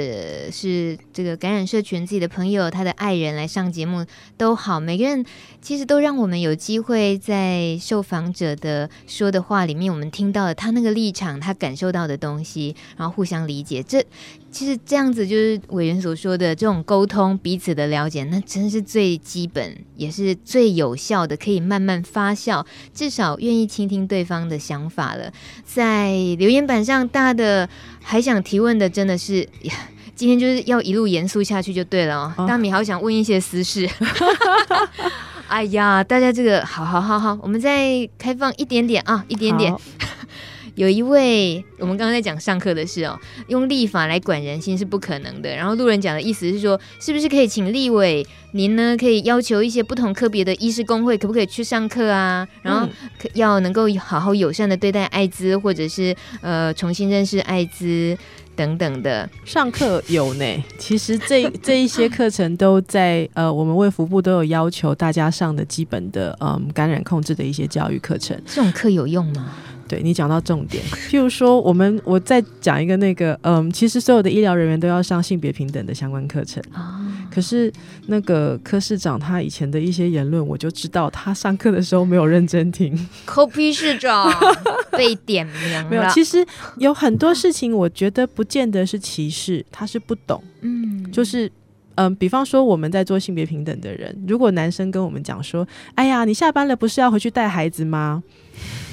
是这个感染社群自己的朋友，他的爱人来上节目都好，每个人其实都让我们有机会在受访者的说的话里面，我们听到了他那个立场，他感受到的东西，然后互相理解。这其实这样子就是委员所说的这种沟通，彼此的了解，那真是最基本，也是最有效的，可以慢慢发酵。至少愿意倾听对方的想法了。在留言板上，大的还想提问的真的是呀，今天就是要一路严肃下去就对了哦。大米好想问一些私事。哎呀，大家这个好好好好，我们再开放一点点啊，一点点。有一位，我们刚刚在讲上课的事哦，用立法来管人心是不可能的。然后路人讲的意思是说，是不是可以请立委您呢，可以要求一些不同科别的医师工会，可不可以去上课啊？然后要能够好好友善的对待艾滋，或者是呃重新认识艾滋等等的。上课有呢，其实这这一些课程都在呃我们卫福部都有要求大家上的基本的嗯感染控制的一些教育课程。这种课有用吗？对，你讲到重点，譬如说，我们我再讲一个那个，嗯，其实所有的医疗人员都要上性别平等的相关课程。啊、可是那个柯市长他以前的一些言论，我就知道他上课的时候没有认真听。柯批市长 被点名了。没有，其实有很多事情，我觉得不见得是歧视，他是不懂。嗯，就是嗯，比方说我们在做性别平等的人，如果男生跟我们讲说：“哎呀，你下班了，不是要回去带孩子吗？”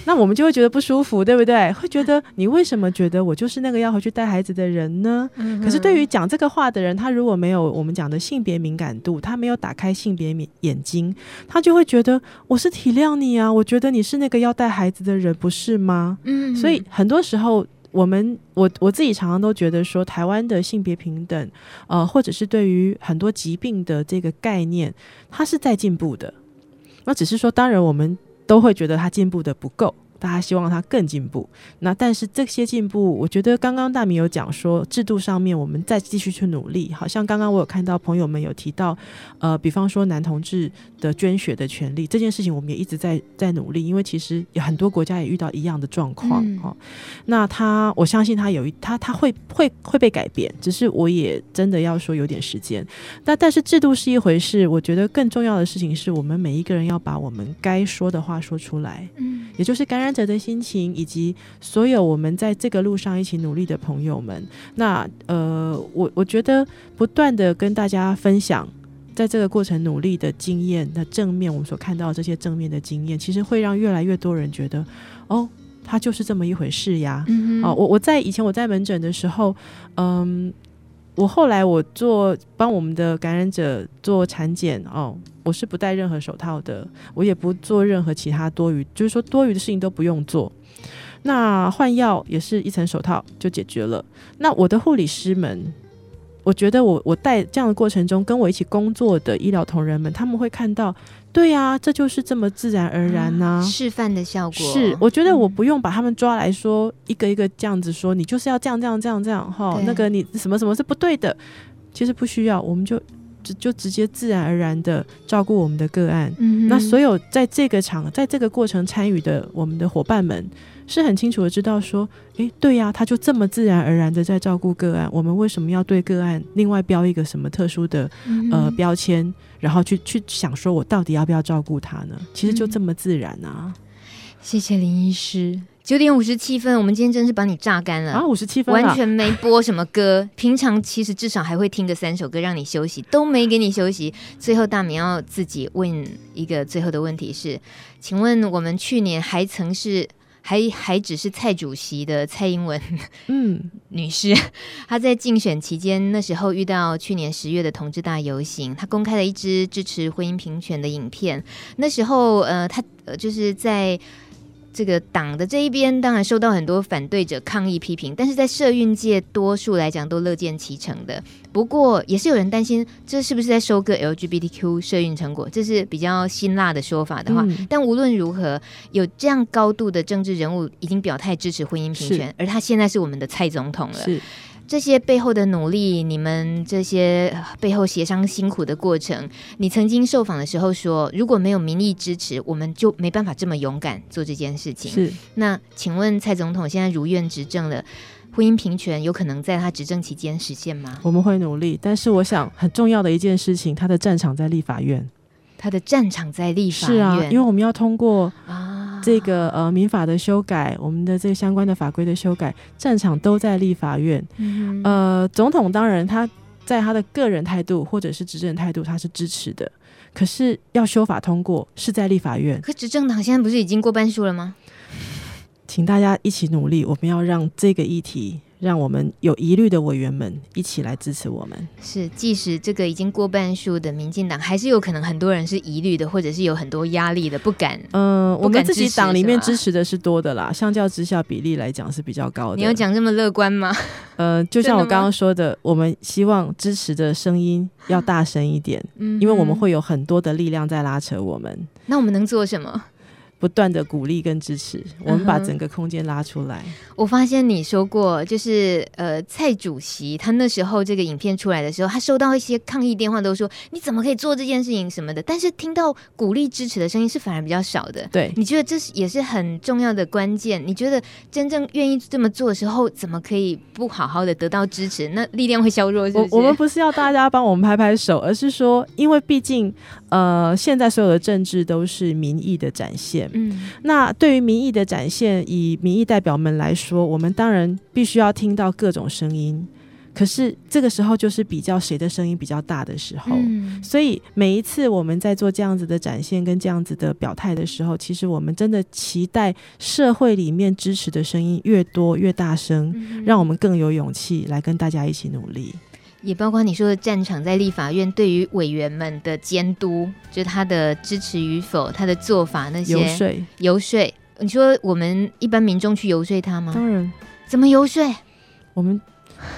那我们就会觉得不舒服，对不对？会觉得你为什么觉得我就是那个要回去带孩子的人呢？嗯、可是对于讲这个话的人，他如果没有我们讲的性别敏感度，他没有打开性别眼睛，他就会觉得我是体谅你啊，我觉得你是那个要带孩子的人，不是吗？嗯，所以很多时候我们我我自己常常都觉得说，台湾的性别平等，呃，或者是对于很多疾病的这个概念，它是在进步的。那只是说，当然我们。都会觉得他进步的不够。大家希望他更进步，那但是这些进步，我觉得刚刚大明有讲说制度上面我们再继续去努力。好像刚刚我有看到朋友们有提到，呃，比方说男同志的捐血的权利这件事情，我们也一直在在努力，因为其实有很多国家也遇到一样的状况。嗯、哦，那他我相信他有一他他会会会被改变，只是我也真的要说有点时间。那但是制度是一回事，我觉得更重要的事情是我们每一个人要把我们该说的话说出来。嗯，也就是感染者的心情，以及所有我们在这个路上一起努力的朋友们，那呃，我我觉得不断的跟大家分享，在这个过程努力的经验那正面，我们所看到这些正面的经验，其实会让越来越多人觉得，哦，他就是这么一回事呀。啊，我我在以前我在门诊的时候，嗯。我后来我做帮我们的感染者做产检哦，我是不戴任何手套的，我也不做任何其他多余，就是说多余的事情都不用做。那换药也是一层手套就解决了。那我的护理师们，我觉得我我带这样的过程中，跟我一起工作的医疗同仁们，他们会看到，对呀、啊，这就是这么自然而然呐、啊嗯，示范的效果。是，我觉得我不用把他们抓来说，一个一个这样子说，你就是要这样这样这样这样哈，那个你什么什么是不对的，其实不需要，我们就就就直接自然而然的照顾我们的个案。嗯，那所有在这个场，在这个过程参与的我们的伙伴们。是很清楚的知道说，诶，对呀，他就这么自然而然的在照顾个案，我们为什么要对个案另外标一个什么特殊的呃标签，然后去去想说我到底要不要照顾他呢？其实就这么自然啊！谢谢林医师。九点五十七分，我们今天真是把你榨干了啊！五十七分，完全没播什么歌。平常其实至少还会听个三首歌让你休息，都没给你休息。最后大明要自己问一个最后的问题是，请问我们去年还曾是？还还只是蔡主席的蔡英文，嗯，女士，她在竞选期间那时候遇到去年十月的同志大游行，她公开了一支支持婚姻平权的影片。那时候，呃，她呃就是在。这个党的这一边当然受到很多反对者抗议批评，但是在社运界多数来讲都乐见其成的。不过也是有人担心，这是不是在收割 LGBTQ 社运成果？这是比较辛辣的说法的话。嗯、但无论如何，有这样高度的政治人物已经表态支持婚姻平权，而他现在是我们的蔡总统了。是。这些背后的努力，你们这些背后协商辛苦的过程，你曾经受访的时候说，如果没有民意支持，我们就没办法这么勇敢做这件事情。是。那请问蔡总统现在如愿执政了，婚姻平权有可能在他执政期间实现吗？我们会努力，但是我想很重要的一件事情，他的战场在立法院。他的战场在立法院。是啊，因为我们要通过啊。这个呃民法的修改，我们的这个相关的法规的修改，战场都在立法院。嗯、呃，总统当然他在他的个人态度或者是执政态度，他是支持的。可是要修法通过是在立法院。可执政党现在不是已经过半数了吗？请大家一起努力，我们要让这个议题。让我们有疑虑的委员们一起来支持我们。是，即使这个已经过半数的民进党，还是有可能很多人是疑虑的，或者是有很多压力的，不敢。嗯、呃，我们自己党里面支持的是多的啦，相较之下比例来讲是比较高的。你有讲这么乐观吗？呃，就像我刚刚说的，我们希望支持的声音要大声一点，嗯，因为我们会有很多的力量在拉扯我们。那我们能做什么？不断的鼓励跟支持，我们把整个空间拉出来。Uh -huh. 我发现你说过，就是呃，蔡主席他那时候这个影片出来的时候，他收到一些抗议电话，都说你怎么可以做这件事情什么的。但是听到鼓励支持的声音是反而比较少的。对，你觉得这是也是很重要的关键？你觉得真正愿意这么做的时候，怎么可以不好好的得到支持？那力量会削弱是是？我我们不是要大家帮我们拍拍手，而是说，因为毕竟呃，现在所有的政治都是民意的展现。嗯，那对于民意的展现，以民意代表们来说，我们当然必须要听到各种声音。可是这个时候就是比较谁的声音比较大的时候。嗯，所以每一次我们在做这样子的展现跟这样子的表态的时候，其实我们真的期待社会里面支持的声音越多越大声，让我们更有勇气来跟大家一起努力。也包括你说的战场在立法院，对于委员们的监督，就是他的支持与否，他的做法那些游说，游说。你说我们一般民众去游说他吗？当然。怎么游说？我们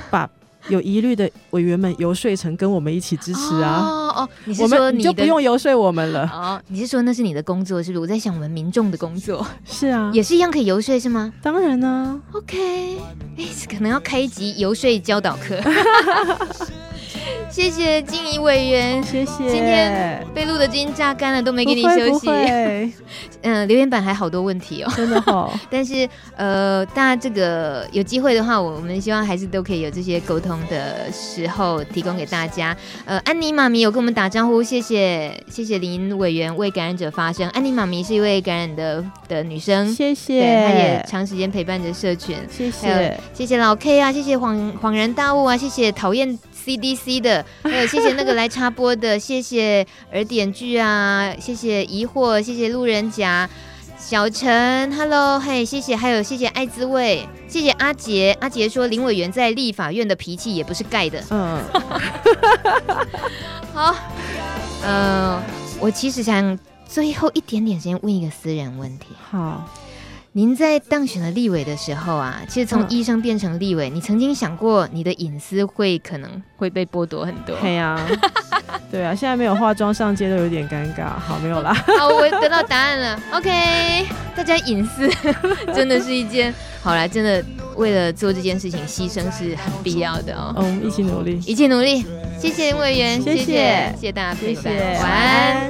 把。有疑虑的委员们游说成跟我们一起支持啊！哦哦，你是说你，你就不用游说我们了？哦，你是说那是你的工作是不是？我在想我们民众的工作是啊，也是一样可以游说是吗？当然呢。OK，哎，可能要开一集游说教导课。谢谢静怡委员，谢谢。今天被录的已经榨干了，都没给你休息。嗯、呃，留言板还好多问题哦，真的好。但是呃，大家这个有机会的话，我们希望还是都可以有这些沟通的时候提供给大家。呃，安妮妈咪有跟我们打招呼，谢谢谢谢林委员为感染者发声。安妮妈咪是一位感染的的女生，谢谢，她也长时间陪伴着社群，谢谢，谢谢老 K 啊，谢谢恍恍然大悟啊，谢谢讨厌。CDC 的，还 有谢谢那个来插播的，谢谢耳点剧啊，谢谢疑惑，谢谢路人甲，小陈，Hello，嘿，谢谢，还有谢谢爱滋味，谢谢阿杰，阿杰说林委员在立法院的脾气也不是盖的，嗯，好，嗯、呃，我其实想最后一点点时间问一个私人问题，好。您在当选了立委的时候啊，其实从医生变成立委，嗯、你曾经想过你的隐私会可能会被剥夺很多？对啊，对啊，现在没有化妆上街都有点尴尬。好，没有啦。好，我得到答案了。OK，大家隐私 真的是一件好啦，真的为了做这件事情牺牲是很必要的哦。嗯，一起努力，一起努力。谢谢林委员，谢谢，谢谢大家陪伴，谢谢，晚安。